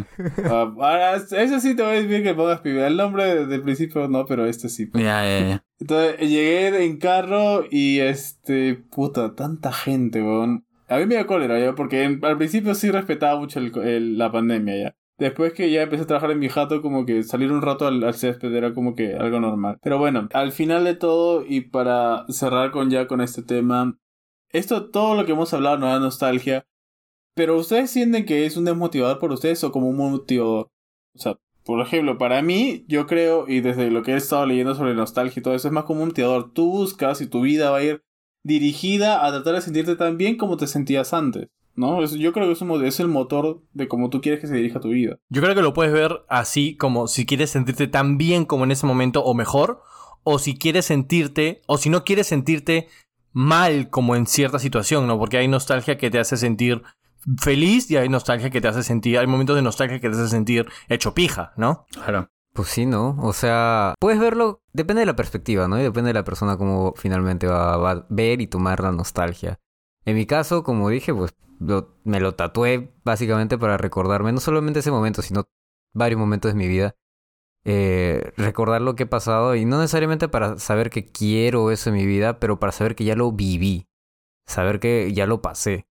Ah, ahora, eso sí te voy a decir que pongas pibe. El nombre del principio no, pero este sí. Ya, ya, ya. Entonces llegué en carro y este, puta, tanta gente, weón. A mí me dio cólera ya, porque en- al principio sí respetaba mucho el- el- la pandemia ya. Después que ya empecé a trabajar en mi jato, como que salir un rato al, al césped era como que algo normal. Pero bueno, al final de todo y para cerrar con ya con este tema, esto, todo lo que hemos hablado nos da nostalgia. Pero ustedes sienten que es un desmotivador por ustedes o como un motivador. O sea, por ejemplo, para mí, yo creo, y desde lo que he estado leyendo sobre nostalgia y todo eso, es más como un motivador. Tú buscas y tu vida va a ir dirigida a tratar de sentirte tan bien como te sentías antes. ¿No? Es- yo creo que es, un es el motor de cómo tú quieres que se dirija tu vida. Yo creo que lo puedes ver así como si quieres sentirte tan bien como en ese momento o mejor, o si quieres sentirte, o si no quieres sentirte mal como en cierta situación, ¿no? Porque hay nostalgia que te hace sentir feliz y hay nostalgia que te hace sentir, hay momentos de nostalgia que te hace sentir hecho pija, ¿no? Claro. Pues sí, ¿no? O sea, puedes verlo, depende de la perspectiva, ¿no? Y depende de la persona cómo finalmente va, va a ver y tomar la nostalgia. En mi caso, como dije, pues me lo tatué básicamente para recordarme no solamente ese momento, sino varios momentos de mi vida. Eh, recordar lo que he pasado y no necesariamente para saber que quiero eso en mi vida, pero para saber que ya lo viví. Saber que ya lo pasé.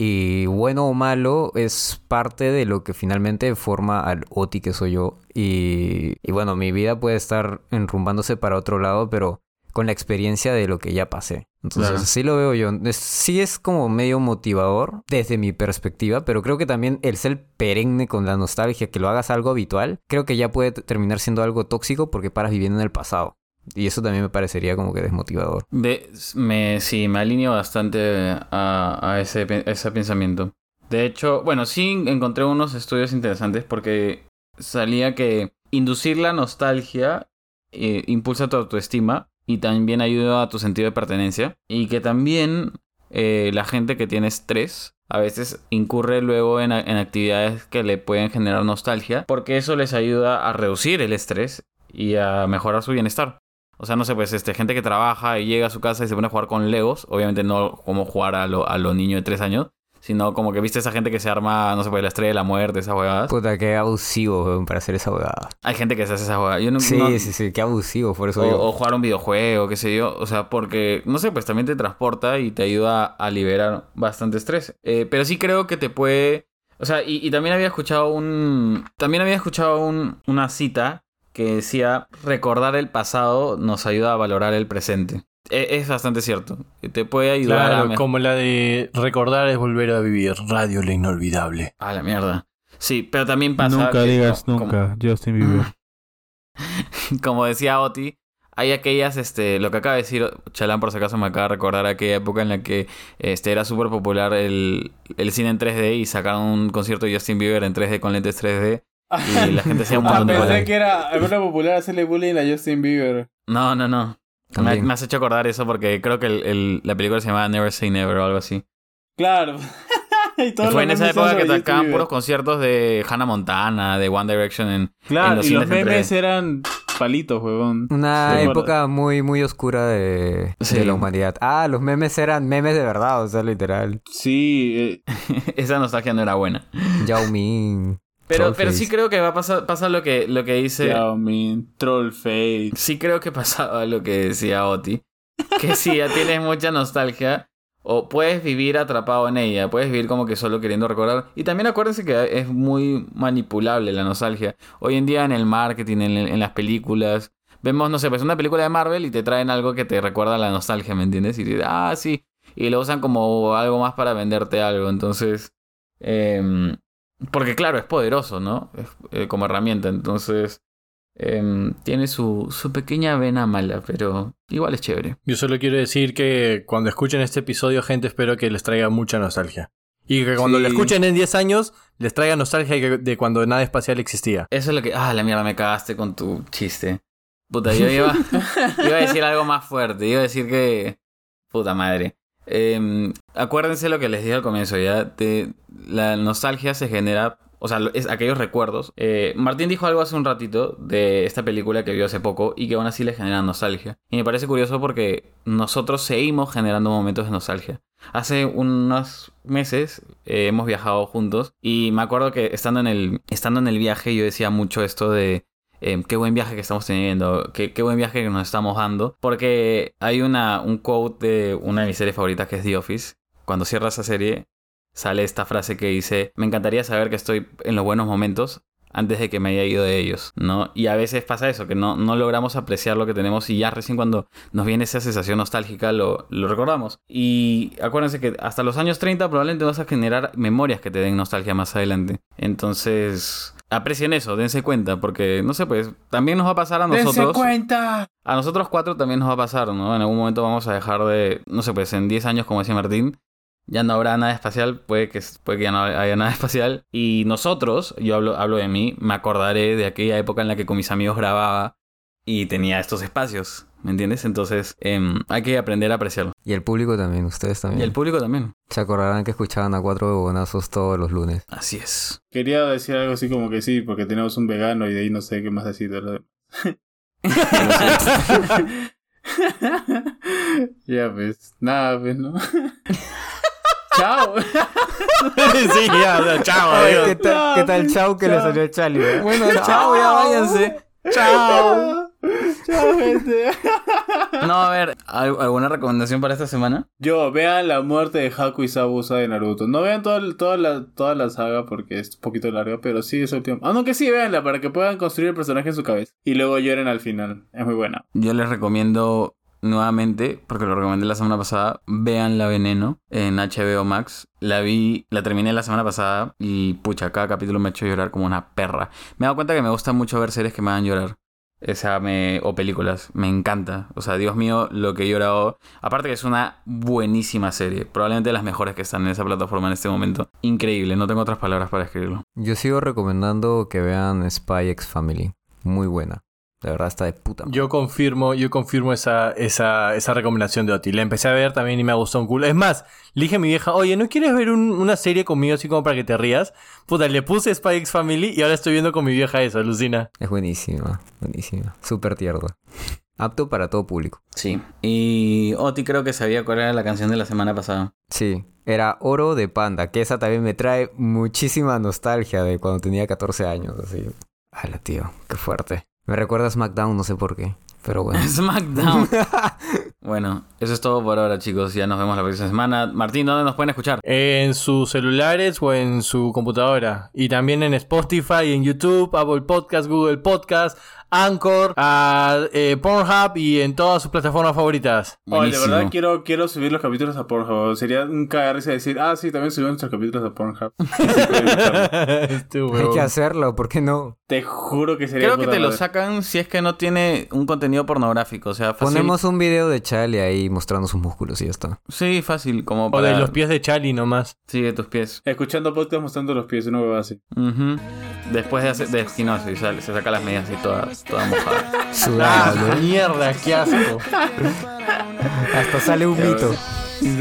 Y bueno o malo es parte de lo que finalmente forma al Oti que soy yo. Y bueno, mi vida puede estar enrumbándose para otro lado, pero con la experiencia de lo que ya pasé. Entonces, Claro. sí lo veo yo. Es- sí es como medio motivador desde mi perspectiva, pero creo que también el ser perenne con la nostalgia, que lo hagas algo habitual, creo que ya puede terminar siendo algo tóxico porque paras viviendo en el pasado. Y eso también me parecería como que desmotivador. De- me, sí, me alineo bastante a, a ese, pe- a ese pensamiento. De hecho, bueno, sí encontré unos estudios interesantes porque salía que inducir la nostalgia eh, impulsa tu autoestima y también ayuda a tu sentido de pertenencia. Y que también eh, la gente que tiene estrés a veces incurre luego en, en actividades que le pueden generar nostalgia porque eso les ayuda a reducir el estrés y a mejorar su bienestar. O sea, no sé, pues este, gente que trabaja y llega a su casa y se pone a jugar con Legos. Obviamente no como jugar a los a lo niños de tres años. Sino como que viste esa gente que se arma, no sé, pues la estrella de la muerte, esas huevadas. Puta, qué abusivo weón, para hacer esa abogada. Hay gente que se hace esa huevada. Yo no, Sí, no- sí, sí, qué abusivo, por eso o, digo. o jugar un videojuego, qué sé yo. O sea, porque, no sé, pues también te transporta y te ayuda a liberar bastante estrés. Eh, pero sí creo que te puede... O sea, y, y también había escuchado un... También había escuchado un- una cita que decía, recordar el pasado nos ayuda a valorar el presente. E- Es, bastante cierto. Que Te puede ayudar a... Claro, como la de recordar es volver a vivir, Radio La Inolvidable. A la mierda. Sí, pero también pasa... nunca que- digas nunca, Justin Bieber. como decía Oti, hay aquellas, este, lo que acaba de decir Chalán por si acaso me acaba de recordar aquella época en la que este, era súper popular el, el cine en 3D y sacaron un concierto de Justin Bieber en 3D con lentes 3D y la gente hacía un Ah, montón de pensé que era, era popular hacerle bullying a Justin Bieber. No, no, no. Me, También. me has hecho acordar eso porque creo que el- el- la película se llamaba Never Say Never o algo así. Claro. Y Fue en esa época que Bieber. puros conciertos de Hannah Montana, de One Direction en... Claro, en los y los memes 3D. eran palitos, huevón. Una Sí. época muy, muy oscura de, Sí. de la humanidad. Ah, los memes eran memes de verdad, o sea, literal. Sí, eh, Esa nostalgia no era buena. Yao Ming. Pero, pero sí creo que va a pasar, pasa lo que, lo que dice... Yao Ming, Trollface. Sí creo que pasaba lo que decía Oti. Que si ya tienes mucha nostalgia, o puedes vivir atrapado en ella, puedes vivir como que solo queriendo recordar. Y también acuérdense que es muy manipulable la nostalgia. Hoy en día en el marketing, en, en las películas, vemos, no sé, pues una película de Marvel y te traen algo que te recuerda a la nostalgia, ¿me entiendes? Y dices, ah, sí. Y lo usan como algo más para venderte algo. Entonces, em, porque claro, es poderoso, ¿no? Es, eh, como herramienta. Entonces, em, tiene su, su pequeña vena mala, pero igual es chévere. Yo solo quiero decir que cuando escuchen este episodio, gente, espero que les traiga mucha nostalgia. Y que cuando Sí. lo escuchen en 10 años, les traiga nostalgia de de cuando nada espacial existía. Eso es lo que. Ah, la mierda, me cagaste con tu chiste. Puta, yo iba, iba a decir algo más fuerte. Iba a decir que. Puta madre. Em, acuérdense lo que les dije al comienzo, ya. La nostalgia se genera. O sea, es aquellos recuerdos. Eh, Martín dijo algo hace un ratito de esta película que vio hace poco y que aún así le genera nostalgia. Y me parece curioso porque nosotros seguimos generando momentos de nostalgia. Hace unos meses eh, hemos viajado juntos y me acuerdo que estando en el, estando en el viaje yo decía mucho esto de eh, qué buen viaje que estamos teniendo, qué, qué buen viaje que nos estamos dando, porque hay una, un quote de una de mis series favoritas que es The Office. Cuando cierra esa serie sale esta frase que dice, me encantaría saber que estoy en los buenos momentos antes de que me haya ido de ellos, ¿no? Y a veces pasa eso, que no, no logramos apreciar lo que tenemos y ya recién cuando nos viene esa sensación nostálgica lo, lo recordamos. Y acuérdense que hasta los años 30 probablemente vas a generar memorias que te den nostalgia más adelante. Entonces, aprecien eso, dense cuenta, porque no sé, pues también nos va a pasar a ¡Dense nosotros. cuenta! A nosotros cuatro también nos va a pasar, ¿no? En algún momento vamos a dejar de, no sé, pues en 10 años, como decía Martín, ya no habrá nada espacial, puede que, puede que ya no haya nada espacial. Y nosotros, yo hablo, hablo de mí, me acordaré de aquella época en la que con mis amigos grababa y tenía estos espacios, ¿me entiendes? Entonces em, hay que aprender a apreciarlo. Y el público también, ustedes también. Y el público también. Se acordarán que escuchaban a cuatro bebonazos todos los lunes. Así es. Quería decir algo así como que sí, porque tenemos un vegano y de ahí no sé qué más decir. ya pues, nada pues, ¿no? Chao. sí, ya, chao, adiós. ¿Qué tal, qué tal chau que le Chao. salió el Chali? Bueno, chao, ya váyanse. Chao. Chao, gente. No, a ver, ¿al- ¿alguna recomendación para esta semana? Yo, vean la muerte de Haku y Sabusa de Naruto. No vean toda, el- toda, la, toda la saga porque es un poquito larga, pero sí es último. Ah, no, que sí, véanla para que puedan construir el personaje en su cabeza. Y luego lloren al final. Es muy buena. Yo les recomiendo nuevamente, porque lo recomendé la semana pasada, vean La Veneno en HBO Max. La vi, la terminé la semana pasada y pucha, cada capítulo me ha hecho llorar como una perra. Me he dado cuenta que me gusta mucho ver series que me hagan llorar. Esa me, o películas, me encanta. O sea, Dios mío, lo que he llorado. Aparte que es una buenísima serie. Probablemente de las mejores que están en esa plataforma en este momento. Increíble, no tengo otras palabras para escribirlo. Yo sigo recomendando que vean Spy X Family. Muy buena. De verdad está de puta. madre. Yo confirmo, yo confirmo esa, esa, esa recomendación de Oti. La empecé a ver también y me gustó un culo. Es más, le dije a mi vieja, oye, ¿no quieres ver un- una serie conmigo así como para que te rías? Puta, le puse Spy X Family y ahora estoy viendo con mi vieja eso, alucina. Es buenísima, buenísima. Súper tierna. Apto para todo público. Sí. Y Oti creo que sabía cuál era la canción de la semana pasada. Sí, era Oro de Panda, que esa también me trae muchísima nostalgia de cuando tenía 14 años, así. Hala, tío, qué fuerte. Me recuerda a SmackDown, no sé por qué, pero bueno. SmackDown. bueno, eso es todo por ahora, chicos. Ya nos vemos la próxima semana. Martín, ¿dónde nos pueden escuchar? En sus celulares o en su computadora. Y también en Spotify, en YouTube, Apple Podcast, Google Podcast, Anchor, a, eh, Pornhub y en todas sus plataformas favoritas. Oh, de verdad quiero, quiero subir los capítulos a Pornhub. Sería un cagarse decir, ah, sí, también subimos nuestros capítulos a Pornhub. Este Hay que hacerlo, ¿por qué no? Te juro que sería Creo que te lo sacan si es que no tiene un contenido pornográfico. O sea, fácil. Ponemos un video de Charlie ahí mostrando sus músculos y ya está. Sí, fácil. Como O para... de los pies de Charlie nomás. Sí, de tus pies. Escuchando podcast mostrando los pies, una hueva así. Ujú. Después de hacer... De, no, sale, se saca las medias y toda, toda mojada. ¡Ah, Sudando. mierda! ¡Qué asco! Hasta sale un mito.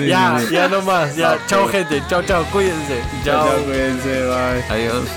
ya, ya nomás. Ya. Chao, gente. Chao, chao. Cuídense. Chao, chao, cuídense, bye. Adiós.